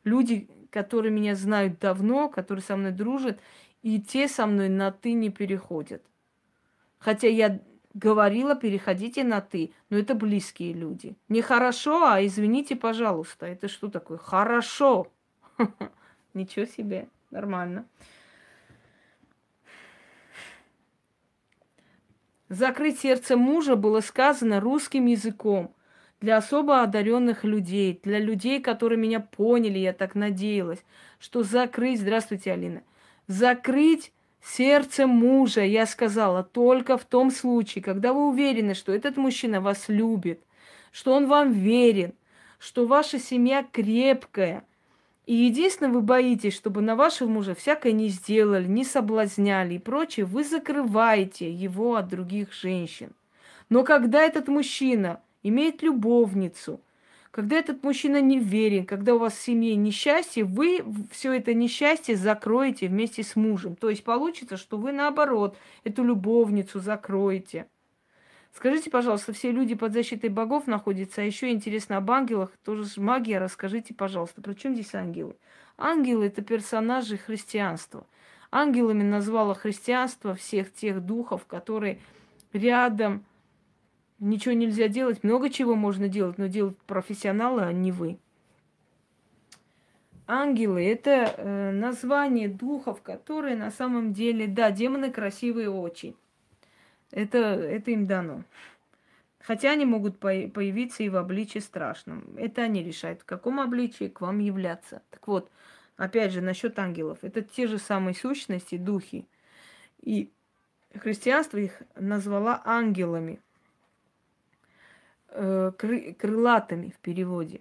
Люди, которые меня знают давно, которые со мной дружат, и те со мной на «ты» не переходят. Хотя я говорила, переходите на «ты», но это близкие люди. Не хорошо, а извините, пожалуйста. Это что такое? Хорошо. Ничего себе. Нормально. Закрыть сердце мужа было сказано русским языком для особо одаренных людей, для людей, которые меня поняли, я так надеялась, что закрыть, здравствуйте, Алина, закрыть сердце мужа, я сказала, только в том случае, когда вы уверены, что этот мужчина вас любит, что он вам верен, что ваша семья крепкая – и единственное, вы боитесь, чтобы на вашего мужа всякое не сделали, не соблазняли и прочее, вы закрываете его от других женщин. Но когда этот мужчина имеет любовницу, когда этот мужчина не верен, когда у вас в семье несчастье, вы все это несчастье закроете вместе с мужем. То есть получится, что вы наоборот эту любовницу закроете. Скажите, пожалуйста, все люди под защитой богов находятся, а еще интересно об ангелах, тоже магия, расскажите, пожалуйста, при чем здесь ангелы? Ангелы – это персонажи христианства. Ангелами назвало христианство всех тех духов, которые рядом, ничего нельзя делать, много чего можно делать, но делать профессионалы, а не вы. Ангелы – это э, название духов, которые на самом деле, да, демоны красивые очень. Это, это им дано. Хотя они могут появиться и в обличии страшном. Это они решают, в каком обличии к вам являться. Так вот, опять же, насчет ангелов. Это те же самые сущности, духи. И христианство их назвало ангелами, э, крылатыми в переводе.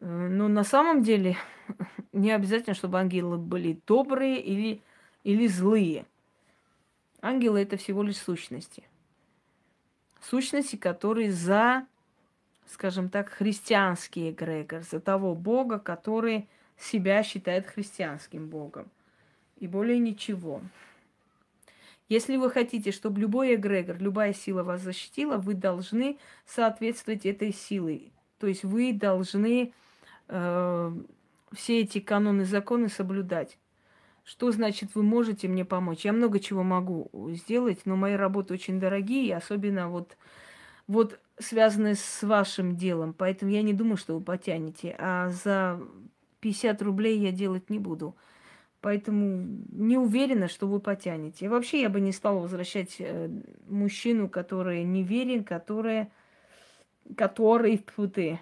Э, но на самом деле не обязательно, чтобы ангелы были добрые или, или злые – Ангелы это всего лишь сущности. Сущности, которые за, скажем так, христианский эгрегор, за того Бога, который себя считает христианским Богом. И более ничего. Если вы хотите, чтобы любой эгрегор, любая сила вас защитила, вы должны соответствовать этой силой. То есть вы должны э, все эти каноны законы соблюдать. Что значит вы можете мне помочь? Я много чего могу сделать, но мои работы очень дорогие, особенно вот, вот связанные с вашим делом. Поэтому я не думаю, что вы потянете. А за 50 рублей я делать не буду. Поэтому не уверена, что вы потянете. И вообще я бы не стала возвращать э, мужчину, который не верен, который, который в ты.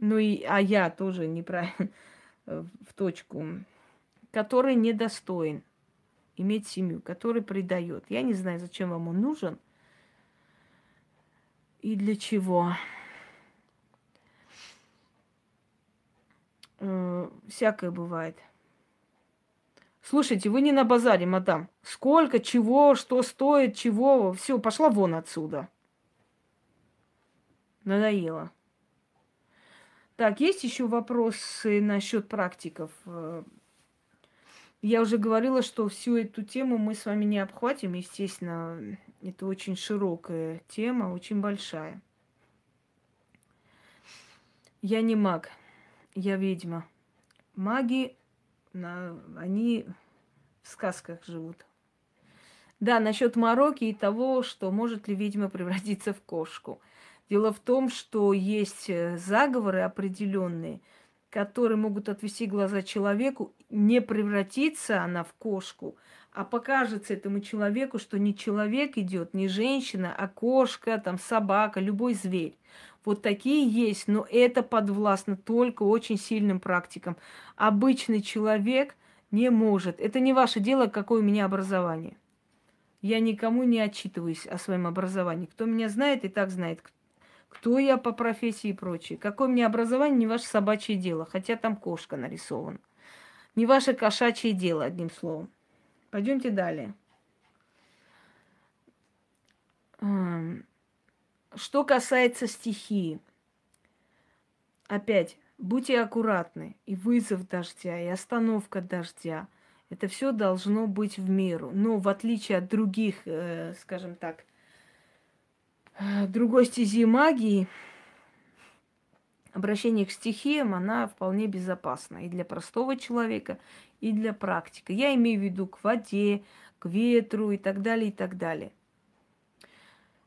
Ну и, а я тоже неправильно э, в точку который недостоин иметь семью, который предает. Я не знаю, зачем вам он нужен и для чего. Э, всякое бывает. Слушайте, вы не на базаре, мадам. Сколько, чего, что стоит, чего. Все, пошла вон отсюда. Надоело. Так, есть еще вопросы насчет практиков? Я уже говорила, что всю эту тему мы с вами не обхватим. Естественно, это очень широкая тема, очень большая. Я не маг, я ведьма. Маги, они в сказках живут. Да, насчет мороки и того, что может ли ведьма превратиться в кошку. Дело в том, что есть э, заговоры определенные – которые могут отвести глаза человеку, не превратится она в кошку, а покажется этому человеку, что не человек идет, не женщина, а кошка, там, собака, любой зверь. Вот такие есть, но это подвластно только очень сильным практикам. Обычный человек не может. Это не ваше дело, какое у меня образование. Я никому не отчитываюсь о своем образовании. Кто меня знает, и так знает. кто я по профессии и прочее. Какое мне образование, не ваше собачье дело, хотя там кошка нарисована. Не ваше кошачье дело, одним словом. Пойдемте далее. Что касается стихии, опять, будьте аккуратны. И вызов дождя, и остановка дождя. Это все должно быть в меру. Но в отличие от других, э, скажем так, э, другой стези магии, обращение к стихиям, она вполне безопасна и для простого человека, и для практика. Я имею в виду к воде, к ветру и так далее, и так далее.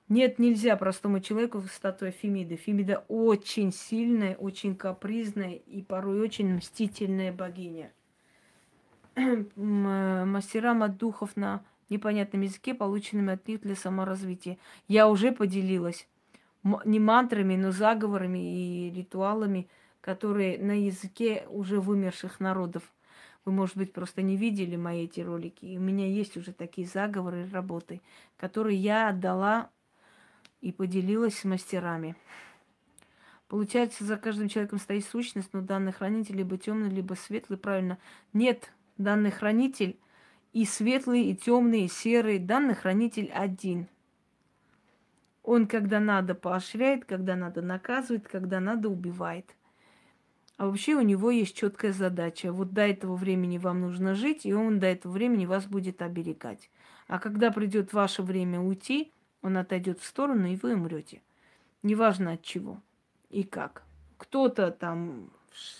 Нет, нельзя простому человеку статуя Фемиды. Фемида очень сильная, очень капризная и порой очень мстительная богиня. Мастера от духов на непонятном языке, полученными от них для саморазвития. Я уже поделилась не мантрами, но заговорами и ритуалами, которые на языке уже вымерших народов. Вы, может быть, просто не видели мои эти ролики. И у меня есть уже такие заговоры работы, которые я отдала и поделилась с мастерами. Получается, за каждым человеком стоит сущность, но данный хранитель либо темный, либо светлый, правильно? Нет, данный хранитель и светлый, и темный, и серый. Данный хранитель один. Он, когда надо, поощряет, когда надо, наказывает, когда надо, убивает. А вообще у него есть четкая задача. Вот до этого времени вам нужно жить, и он до этого времени вас будет оберегать. А когда придет ваше время уйти, он отойдет в сторону, и вы умрете. Неважно от чего и как. Кто-то там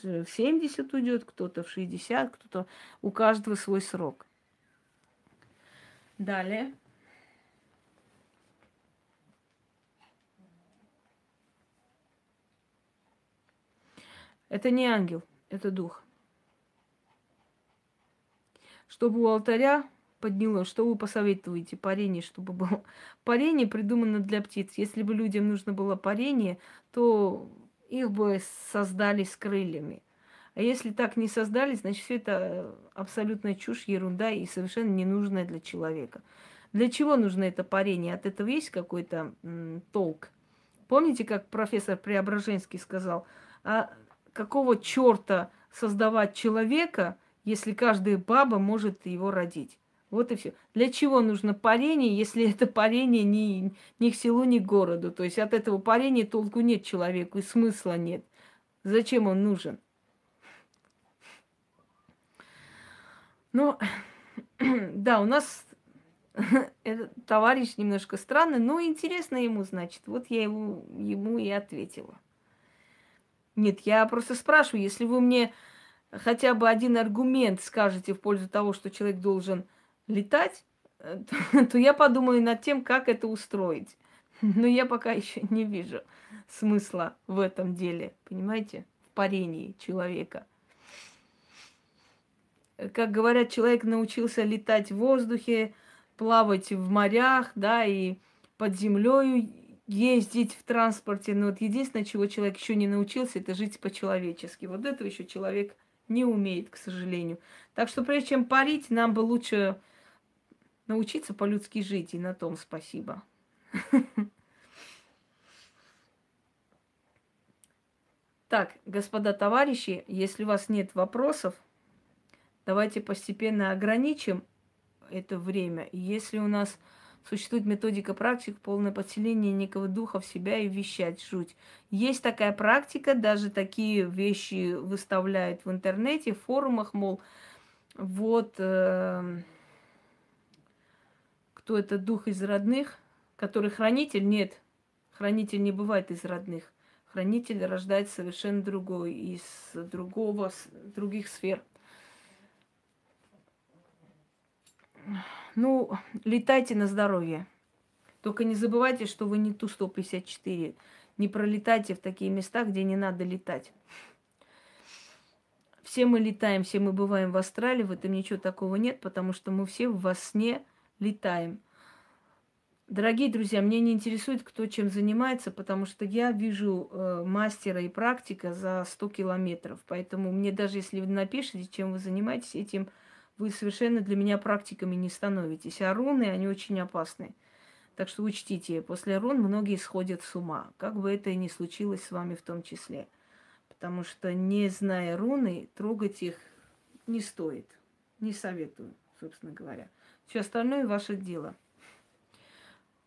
в 70 уйдет, кто-то в 60, кто-то... У каждого свой срок. Далее. Это не ангел, это дух. Чтобы у алтаря поднялось. Что вы посоветуете? Парение, чтобы было. Парение придумано для птиц. Если бы людям нужно было парение, то их бы создали с крыльями. А если так не создали, значит, все это абсолютная чушь, ерунда и совершенно ненужная для человека. Для чего нужно это парение? От этого есть какой-то толк? Помните, как профессор Преображенский сказал, а какого черта создавать человека, если каждая баба может его родить? Вот и все. Для чего нужно парение, если это парение ни, ни к селу, ни к городу? То есть от этого парения толку нет человеку и смысла нет. Зачем он нужен? Ну, да, у нас этот товарищ немножко странный, но интересно ему, значит. Вот я ему, ему и ответила. Нет, я просто спрашиваю, если вы мне хотя бы один аргумент скажете в пользу того, что человек должен летать, э, то, я подумаю над тем, как это устроить. Но я пока еще не вижу смысла в этом деле, понимаете, в парении человека. Как говорят, человек научился летать в воздухе, плавать в морях, да, и под землей ездить в транспорте. Но вот единственное, чего человек еще не научился, это жить по-человечески. Вот этого еще человек не умеет, к сожалению. Так что прежде чем парить, нам бы лучше научиться по-людски жить, и на том спасибо. Так, господа товарищи, если у вас нет вопросов, давайте постепенно ограничим это время. Если у нас существует методика практик, полное подселение некого духа в себя и вещать жуть. Есть такая практика, даже такие вещи выставляют в интернете, в форумах, мол, вот... Э- кто это дух из родных, который хранитель? Нет, хранитель не бывает из родных. Хранитель рождает совершенно другой, из другого, других сфер. Ну, летайте на здоровье. Только не забывайте, что вы не Ту-154. Не пролетайте в такие места, где не надо летать. Все мы летаем, все мы бываем в Австралии, в этом ничего такого нет, потому что мы все во сне летаем. Дорогие друзья, мне не интересует, кто чем занимается, потому что я вижу э, мастера и практика за 100 километров. Поэтому мне даже если вы напишете, чем вы занимаетесь, этим вы совершенно для меня практиками не становитесь. А руны, они очень опасны. Так что учтите, после рун многие сходят с ума, как бы это и не случилось с вами в том числе. Потому что, не зная руны, трогать их не стоит. Не советую, собственно говоря. Все остальное ваше дело.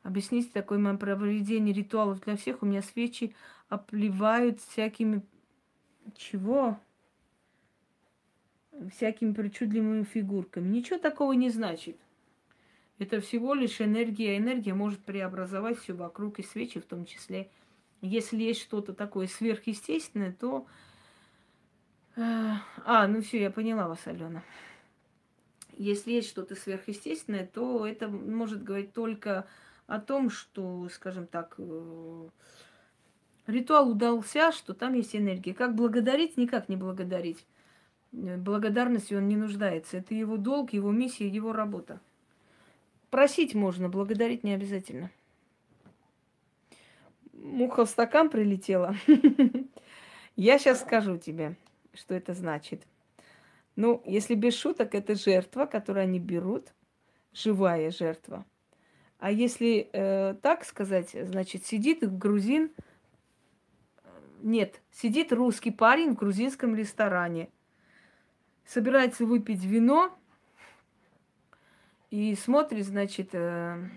Объясните такое мое проведение ритуалов для всех. У меня свечи обливают всякими... Чего? Всякими причудливыми фигурками. Ничего такого не значит. Это всего лишь энергия. Энергия может преобразовать все вокруг и свечи в том числе. Если есть что-то такое сверхъестественное, то... Э, а, ну все, я поняла вас, Алена. Если есть что-то сверхъестественное, то это может говорить только о том, что, скажем так, э, ритуал удался, что там есть энергия. Как благодарить, никак не благодарить. Э, благодарностью он не нуждается. Это его долг, его миссия, его работа. Просить можно, благодарить не обязательно. Муха в стакан прилетела. Я сейчас скажу тебе, что это значит. Ну, если без шуток, это жертва, которую они берут, живая жертва. А если э, так сказать, значит, сидит грузин, нет, сидит русский парень в грузинском ресторане, собирается выпить вино, и смотрит, значит, э,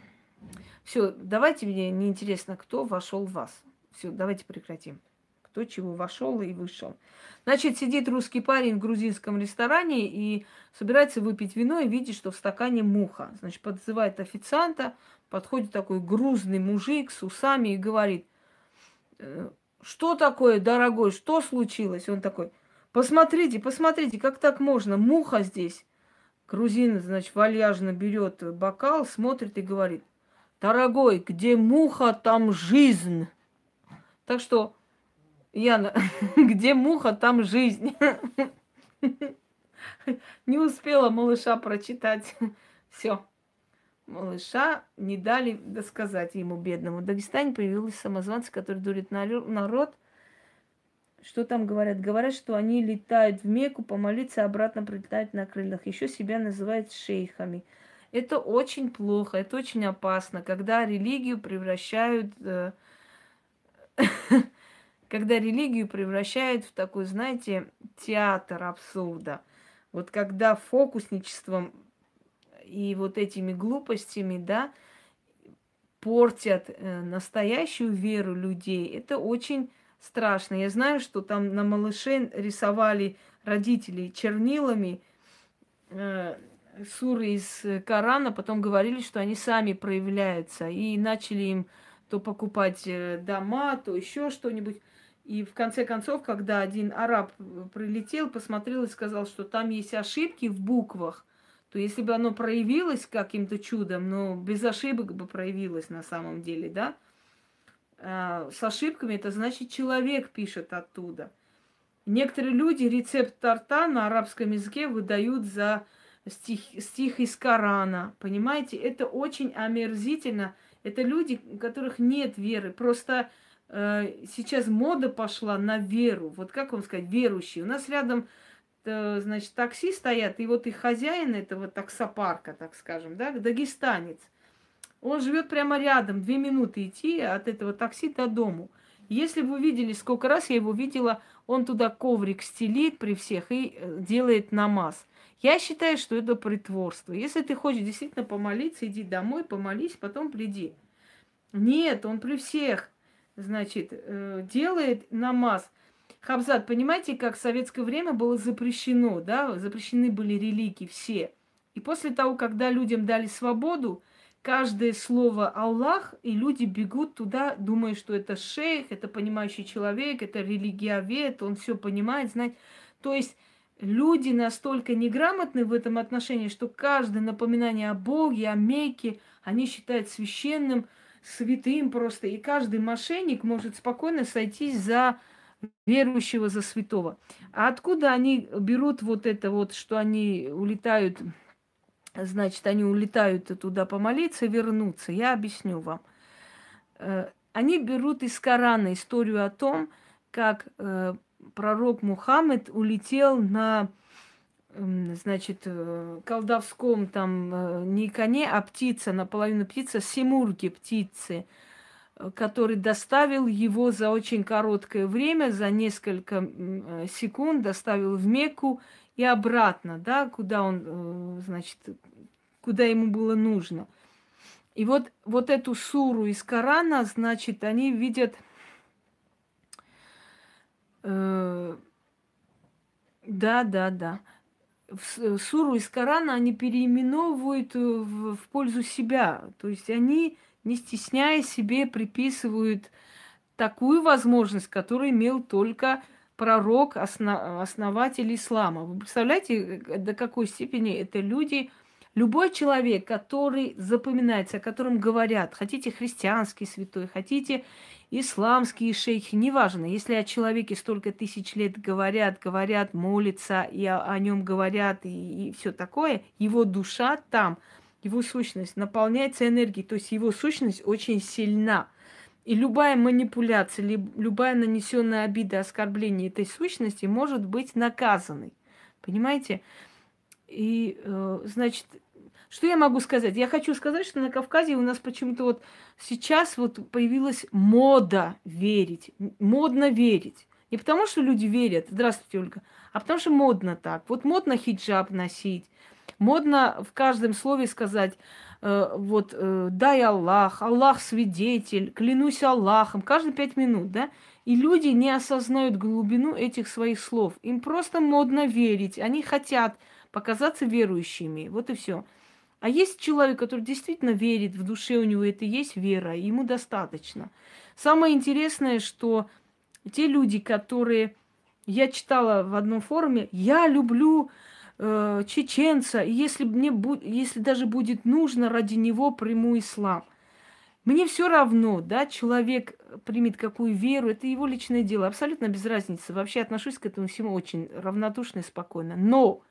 все, давайте мне неинтересно, кто вошел в вас. Все, давайте прекратим. Кто чего вошел и вышел. Значит, сидит русский парень в грузинском ресторане и собирается выпить вино и видит, что в стакане муха. Значит, подзывает официанта, подходит такой грузный мужик с усами и говорит, «Э, что такое, дорогой, что случилось? Он такой, посмотрите, посмотрите, как так можно, муха здесь. Грузин, значит, вальяжно берет бокал, смотрит и говорит, дорогой, где муха, там жизнь. Так что, Яна, где муха, там жизнь. Не успела малыша прочитать. Все. Малыша не дали досказать ему, бедному. В Дагестане появилась самозванцы, которые дурят народ – что там говорят? Говорят, что они летают в Мекку помолиться, а обратно прилетают на крыльях. Еще себя называют шейхами. Это очень плохо, это очень опасно, когда религию превращают, э, когда религию превращают в такой, знаете, театр абсурда. Вот когда фокусничеством и вот этими глупостями, да, портят э, настоящую веру людей, это очень страшно. Я знаю, что там на малыше рисовали родители чернилами э, суры из Корана, потом говорили, что они сами проявляются, и начали им то покупать э, дома, то еще что-нибудь. И в конце концов, когда один араб прилетел, посмотрел и сказал, что там есть ошибки в буквах, то если бы оно проявилось каким-то чудом, но без ошибок бы проявилось на самом деле, да, э, с ошибками, это значит человек пишет оттуда. Некоторые люди рецепт торта на арабском языке выдают за стих, стих из Корана. Понимаете, это очень омерзительно. Это люди, у которых нет веры. Просто э, сейчас мода пошла на веру. Вот как вам сказать, верующие. У нас рядом, э, значит, такси стоят, и вот их хозяин этого таксопарка, так скажем, да, дагестанец – он живет прямо рядом, две минуты идти от этого такси до дому. Если вы видели, сколько раз я его видела, он туда коврик стелит при всех и э, делает намаз. Я считаю, что это притворство. Если ты хочешь действительно помолиться, иди домой, помолись, потом приди. Нет, он при всех, значит, э, делает намаз. Хабзат, понимаете, как в советское время было запрещено, да, запрещены были религии все. И после того, когда людям дали свободу, каждое слово Аллах, и люди бегут туда, думая, что это шейх, это понимающий человек, это религиовед, он все понимает, знает. То есть люди настолько неграмотны в этом отношении, что каждое напоминание о Боге, о Мекке, они считают священным, святым просто. И каждый мошенник может спокойно сойтись за верующего, за святого. А откуда они берут вот это вот, что они улетают значит, они улетают туда помолиться, вернуться. Я объясню вам. Э, они берут из Корана историю о том, как э, пророк Мухаммед улетел на значит, э, колдовском там э, не коне, а птица, наполовину птица, симурги птицы, э, который доставил его за очень короткое время, за несколько секунд, доставил в Мекку и обратно, да, куда он, значит, куда ему было нужно. И вот, вот эту суру из Корана, значит, они видят э, да, да, да суру из Корана они переименовывают э, в, в пользу себя. То есть они, не стесняя себе, приписывают такую возможность, которую имел только пророк, основ, основатель ислама. Вы представляете, э, до какой степени это люди, любой человек, который запоминается, о котором говорят, хотите христианский святой, хотите исламские шейхи, неважно, если о человеке столько тысяч лет говорят, говорят, молятся, и о, о нем говорят, и, и все такое, его душа там, его сущность наполняется энергией, то есть его сущность очень сильна. И любая манипуляция, любая нанесенная обида, оскорбление этой сущности может быть наказанной. Понимаете? И, э, значит, что я могу сказать? Я хочу сказать, что на Кавказе у нас почему-то вот сейчас вот появилась мода верить. Модно верить. Не потому, что люди верят, здравствуйте, Ольга, а потому что модно так. Вот модно хиджаб носить, модно в каждом слове сказать, э, вот, э, дай Аллах, Аллах свидетель, клянусь Аллахом, каждые пять минут, да? И люди не осознают глубину этих своих слов. Им просто модно верить. Они хотят показаться верующими. Вот и все. А есть человек, который действительно верит, в душе у него это есть вера, ему достаточно. Самое интересное, что те люди, которые... Я читала в одном форуме, я люблю э, чеченца, и если, мне бу... если даже будет нужно, ради него приму ислам. Мне все равно, да, человек примет какую веру, это его личное дело, абсолютно без разницы. Вообще отношусь к этому всему очень равнодушно и спокойно. Но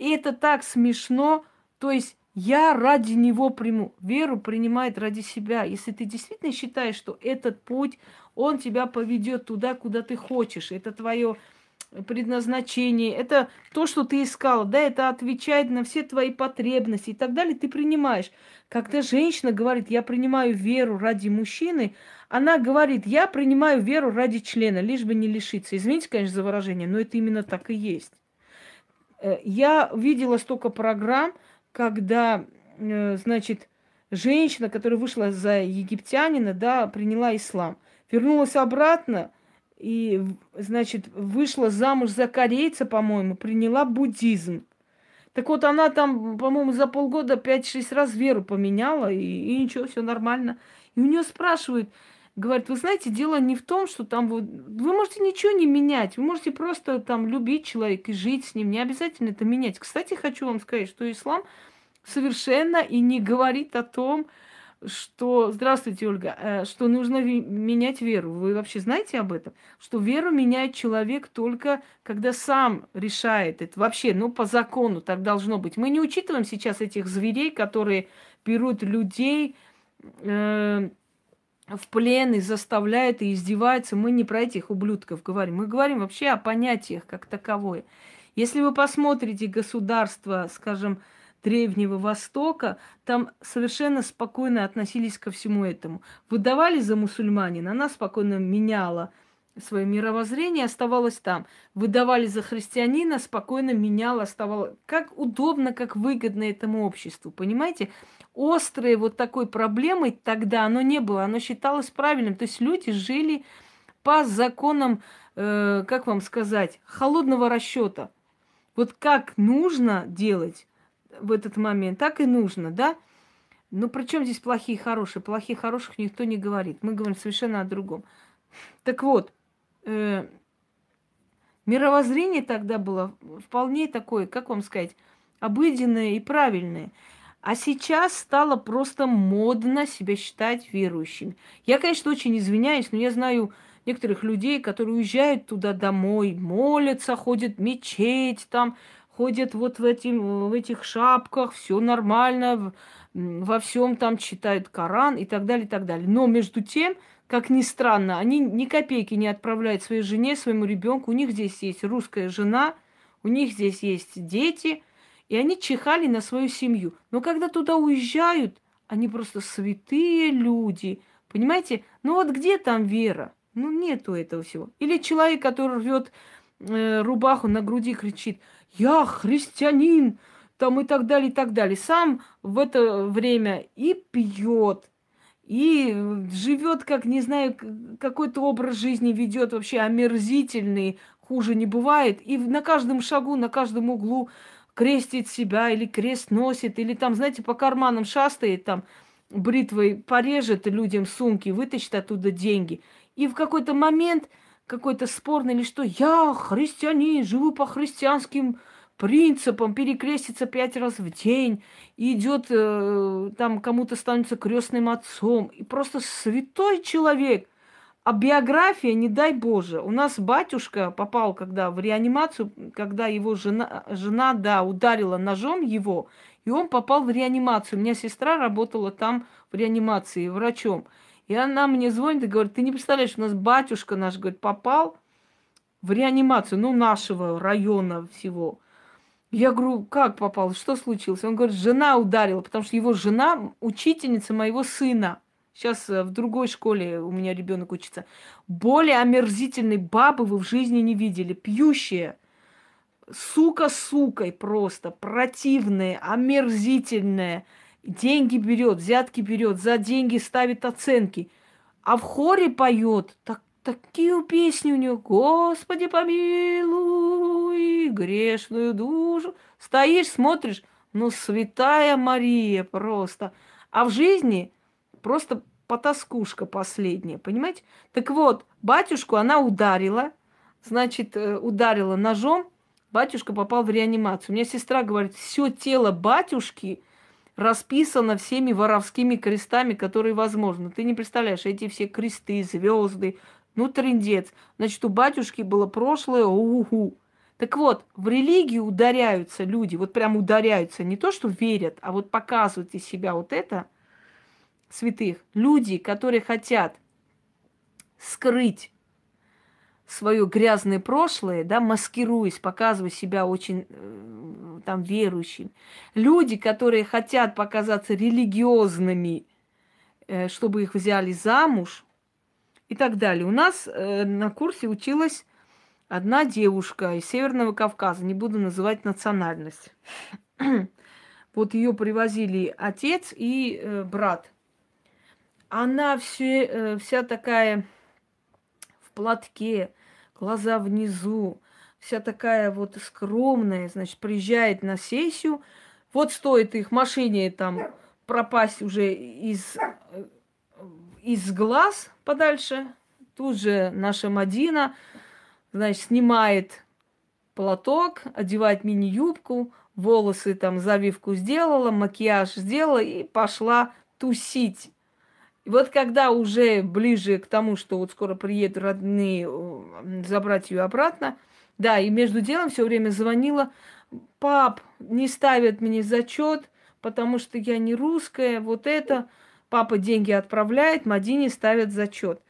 это так смешно, то есть я ради него приму. Веру принимает ради себя. Если ты действительно считаешь, что этот путь, он тебя поведет туда, куда ты хочешь. Это твое предназначение, это то, что ты искал, да, это отвечает на все твои потребности и так далее, ты принимаешь. Когда женщина говорит, я принимаю веру ради мужчины, она говорит, я принимаю веру ради члена, лишь бы не лишиться. Извините, конечно, за выражение, но это именно так и есть. Э, я видела столько программ, когда, э, значит, женщина, которая вышла за египтянина, да, приняла ислам, вернулась обратно и, значит, вышла замуж за корейца, по-моему, приняла буддизм. Так вот, она там, по-моему, за полгода 5-6 раз веру поменяла, и, и ничего, все нормально. И у нее спрашивают, говорит, вы знаете, дело не в том, что там вы, вы можете ничего не менять, вы можете просто там любить человека и жить с ним, не обязательно это менять. Кстати, хочу вам сказать, что ислам совершенно и не говорит о том, что, здравствуйте, Ольга, э, что нужно менять веру. Вы вообще знаете об этом? Что веру меняет человек только, когда сам решает это. Вообще, ну, по закону так должно быть. Мы не учитываем сейчас этих зверей, которые берут людей, э, в плен и заставляют и издеваются. Мы не про этих ублюдков говорим. Мы говорим вообще о понятиях как таковое. Если вы посмотрите государство, скажем, Древнего Востока, там совершенно спокойно относились ко всему этому. Выдавали за мусульманина, она спокойно меняла свое мировоззрение, оставалась там. Выдавали за христианина, спокойно меняла, оставалась. Как удобно, как выгодно этому обществу, понимаете? Острой вот такой проблемой тогда оно не было, оно считалось правильным. То есть люди жили по законам, э, как вам сказать, холодного расчета. Вот как нужно делать в этот момент, так и нужно, да? Но при чем здесь плохие и хорошие? Плохие и хороших никто не говорит. Мы говорим совершенно о другом. Так вот, э, мировоззрение тогда было вполне такое, как вам сказать, обыденное и правильное. А сейчас стало просто модно себя считать верующими. Я, конечно, очень извиняюсь, но я знаю некоторых людей, которые уезжают туда домой, молятся, ходят в мечеть, там, ходят вот в, этим, в этих шапках, все нормально, во всем там читают Коран и так далее, и так далее. Но между тем, как ни странно, они ни копейки не отправляют своей жене, своему ребенку. У них здесь есть русская жена – у них здесь есть дети, и они чихали на свою семью. Но когда туда уезжают, они просто святые люди. Понимаете? Ну вот где там вера? Ну нету этого всего. Или человек, который рвет э, рубаху на груди, кричит, я христианин, там и так далее, и так далее. Сам в это время и пьет, и живет, как, не знаю, какой-то образ жизни ведет вообще омерзительный, хуже не бывает. И на каждом шагу, на каждом углу крестит себя, или крест носит, или там, знаете, по карманам шастает, там, бритвой порежет людям сумки, вытащит оттуда деньги. И в какой-то момент какой-то спорный или что, я христианин, живу по христианским принципам, перекрестится пять раз в день, идет э, там кому-то становится крестным отцом. И просто святой человек – а биография, не дай Боже. У нас батюшка попал когда в реанимацию, когда его жена, жена да, ударила ножом его, и он попал в реанимацию. У меня сестра работала там в реанимации врачом. И она мне звонит и говорит, ты не представляешь, у нас батюшка наш, говорит, попал в реанимацию, ну, нашего района всего. Я говорю, как попал, что случилось? Он говорит, жена ударила, потому что его жена учительница моего сына. Сейчас э, в другой школе у меня ребенок учится. Более омерзительной бабы вы в жизни не видели. Пьющая. Сука сукой просто. Противная, омерзительная. Деньги берет, взятки берет, за деньги ставит оценки. А в хоре поет. Так, такие песни у нее. Господи, помилуй грешную душу. Стоишь, смотришь. Ну, святая Мария просто. А в жизни просто потаскушка последняя, понимаете? Так вот, батюшку она ударила, значит, э, ударила ножом, батюшка попал в реанимацию. У меня сестра говорит, все тело батюшки расписано всеми воровскими крестами, которые возможны. Ты не представляешь, эти все кресты, звезды, ну трендец. Значит, у батюшки было прошлое, уху. Так вот, в религию ударяются люди, вот прям ударяются, не то, что верят, а вот показывают из себя вот это – святых, люди, которые хотят скрыть свое грязное прошлое, да, маскируясь, показывая себя очень э, там верующим. Люди, которые хотят показаться религиозными, э, чтобы их взяли замуж и так далее. У нас э, на курсе училась одна девушка из Северного Кавказа, не буду называть национальность. вот ее привозили отец и брат она все, э, вся такая в платке, глаза внизу, вся такая вот скромная, значит, приезжает на сессию. Вот стоит их машине там пропасть уже из, э, из глаз подальше. Тут же наша Мадина, значит, снимает платок, одевает мини-юбку, волосы там завивку сделала, макияж сделала и пошла тусить вот когда уже ближе к тому, что вот скоро приедут родные забрать ее обратно, да, и между делом все время звонила, пап, не ставят мне зачет, потому что я не русская, вот это. Папа деньги отправляет, Мадине ставят зачет.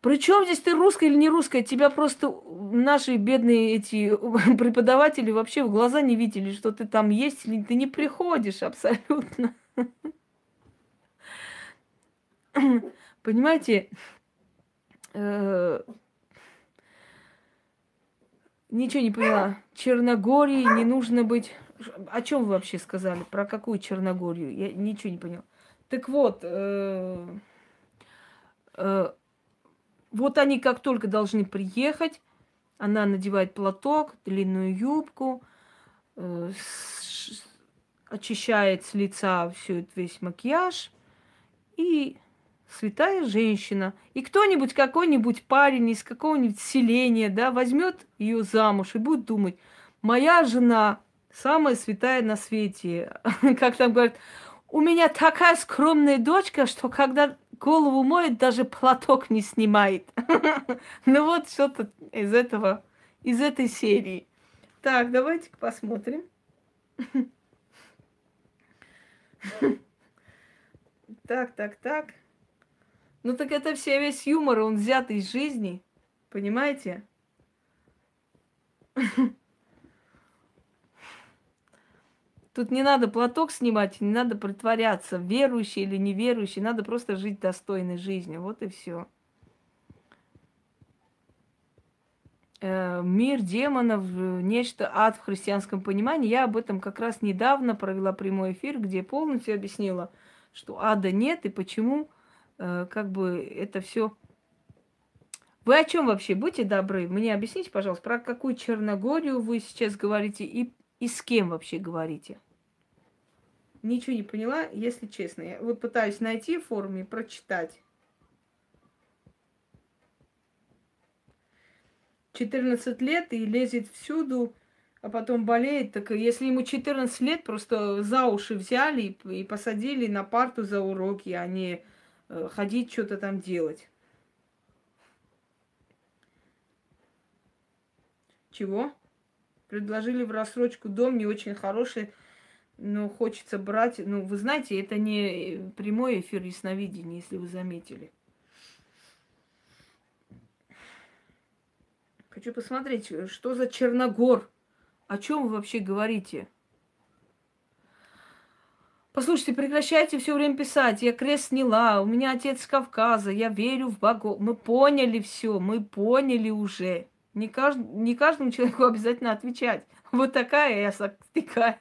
Причем здесь ты русская или не русская? Тебя просто наши бедные эти преподаватели вообще в глаза не видели, что ты там есть, ты не приходишь абсолютно. Понимаете, э, ничего не поняла. Черногории не нужно быть... О чем вы вообще сказали? Про какую Черногорию? Я ничего не поняла. Так вот, э, э, вот они как только должны приехать, она надевает платок, длинную юбку, э, очищает с лица все весь макияж и святая женщина, и кто-нибудь, какой-нибудь парень из какого-нибудь селения, да, возьмет ее замуж и будет думать, моя жена самая святая на свете. Как там говорят, у меня такая скромная дочка, что когда голову моет, даже платок не снимает. Ну вот что-то из этого, из этой серии. Так, давайте посмотрим. Так, так, так. Ну так это все весь юмор, он взят из жизни. Понимаете? Тут не надо платок снимать, не надо притворяться, верующий или неверующий, надо просто жить достойной жизнью. Вот и все. Э, мир демонов, нечто ад в христианском понимании. Я об этом как раз недавно провела прямой эфир, где полностью объяснила, что ада нет и почему э, как бы это все. Вы о чем вообще? Будьте добры, мне объясните, пожалуйста, про какую Черногорию вы сейчас говорите и, и с кем вообще говорите? Ничего не поняла, если честно. Я вот пытаюсь найти в форуме, прочитать. 14 лет и лезет всюду, а потом болеет. Так если ему 14 лет, просто за уши взяли и посадили на парту за уроки, а не э, ходить что-то там делать. Чего? Предложили в рассрочку дом не очень хороший ну, хочется брать. Ну, вы знаете, это не прямой эфир ясновидения, если вы заметили. Хочу посмотреть, что за Черногор. О чем вы вообще говорите? Послушайте, прекращайте все время писать. Я крест сняла, у меня отец с Кавказа, я верю в богов. Мы поняли все, мы поняли уже. Не, кажд... не каждому человеку обязательно отвечать. Вот такая я такая.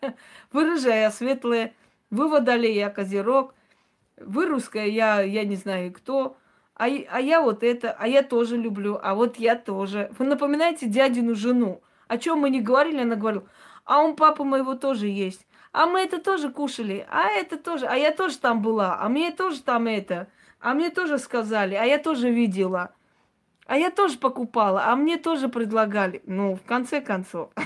Вы рыжая, светлая. Вы водолей, я козерог. Вы русская, я, я не знаю кто. А, а я вот это, а я тоже люблю, а вот я тоже. Вы напоминаете дядину жену. О чем мы не говорили, она говорила, а он папа моего тоже есть. А мы это тоже кушали, а это тоже, а я тоже там была, а мне тоже там это, а мне тоже сказали, а я тоже видела. А я тоже покупала, а мне тоже предлагали. Ну, в конце концов.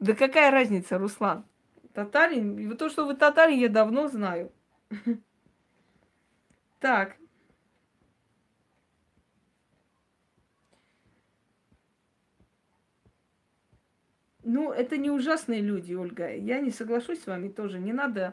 Да какая разница, Руслан? Татарин? То, что вы татарин, я давно знаю. Так. Ну, это не ужасные люди, Ольга. Я не соглашусь с вами тоже. Не надо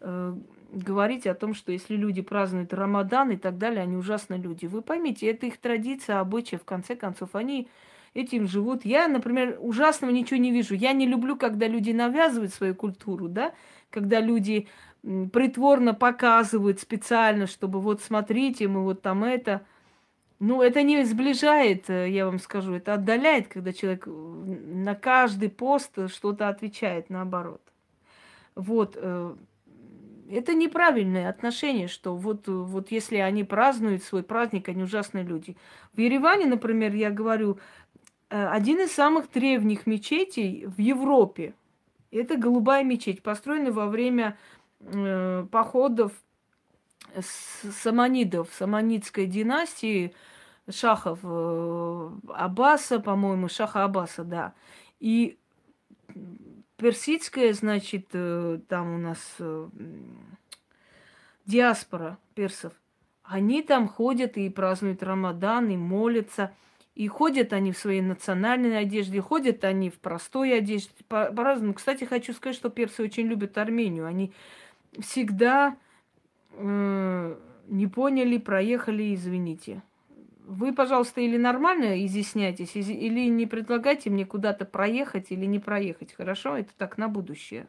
э, говорить о том, что если люди празднуют Рамадан и так далее, они ужасные люди. Вы поймите, это их традиция, обычаи, в конце концов, они этим живут. Я, например, ужасного ничего не вижу. Я не люблю, когда люди навязывают свою культуру, да, когда люди притворно показывают специально, чтобы вот смотрите, мы вот там это. Ну, это не сближает, э, я вам скажу, это отдаляет, когда человек на каждый пост что-то отвечает наоборот. Вот, э, это неправильное отношение, что вот, вот если они празднуют свой праздник, они ужасные люди. В Ереване, например, я говорю, э, один из самых древних мечетей в Европе. Это голубая мечеть, построенная во время э, походов саманидов, саманидской династии, шахов э, Аббаса, по-моему, шаха Аббаса, да. И персидская, значит, э, там у нас э, диаспора персов, они там ходят и празднуют Рамадан, и молятся. И ходят они в своей национальной одежде, ходят они в простой одежде, по-разному. Кстати, хочу сказать, что персы очень любят Армению. Они всегда не поняли, проехали, извините. Вы, пожалуйста, или нормально изъясняйтесь, или не предлагайте мне куда-то проехать или не проехать. Хорошо? Это так на будущее.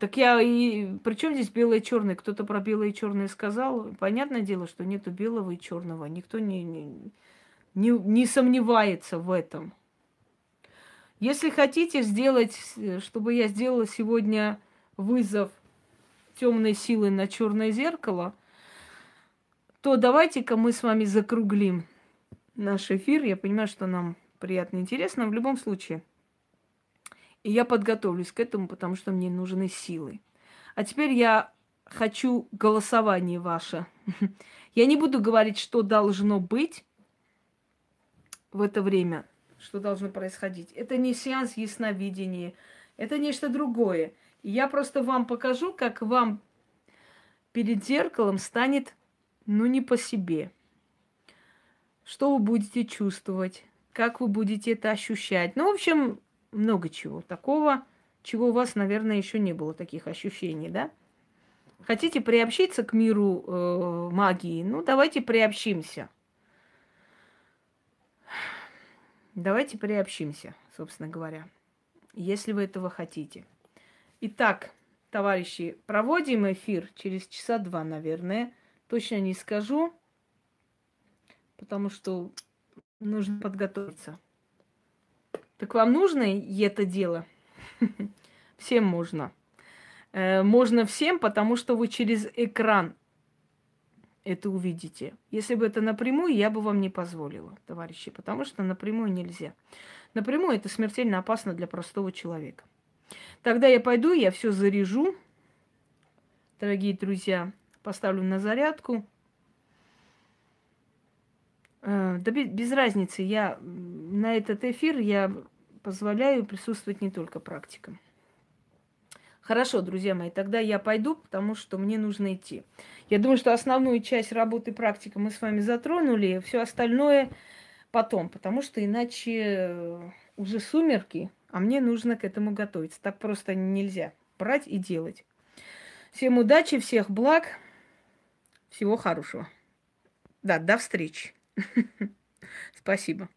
Так я и... Причем здесь белое и черное? Кто-то про белое и черное сказал. Понятное дело, что нету белого и черного. Никто не, не, не, не сомневается в этом. Если хотите сделать, чтобы я сделала сегодня вызов темной силы на черное зеркало – то давайте-ка мы с вами закруглим наш эфир. Я понимаю, что нам приятно и интересно в любом случае. И я подготовлюсь к этому, потому что мне нужны силы. А теперь я хочу голосование ваше. Я не буду говорить, что должно быть в это время, что должно происходить. Это не сеанс ясновидения, это нечто другое. Я просто вам покажу, как вам перед зеркалом станет ну не по себе. Что вы будете чувствовать, как вы будете это ощущать. Ну, в общем, много чего такого, чего у вас, наверное, еще не было таких ощущений, да? Хотите приобщиться к миру э, магии? Ну, давайте приобщимся. Давайте приобщимся, собственно говоря, если вы этого хотите. Итак, товарищи, проводим эфир через часа два, наверное. Точно не скажу, потому что нужно подготовиться. Так вам нужно это дело? Всем можно. Э, можно всем, потому что вы через экран это увидите. Если бы это напрямую, я бы вам не позволила, товарищи, потому что напрямую нельзя. Напрямую это смертельно опасно для простого человека. Тогда я пойду, я все заряжу, дорогие друзья, поставлю на зарядку. Э, да без разницы, я на этот эфир я позволяю присутствовать не только практикам. Хорошо, друзья мои, тогда я пойду, потому что мне нужно идти. Я думаю, что основную часть работы практика мы с вами затронули, все остальное потом, потому что иначе э, уже сумерки, а мне нужно к этому готовиться. Так просто нельзя брать и делать. Всем удачи, всех благ, всего хорошего. Да, до встречи. Спасибо.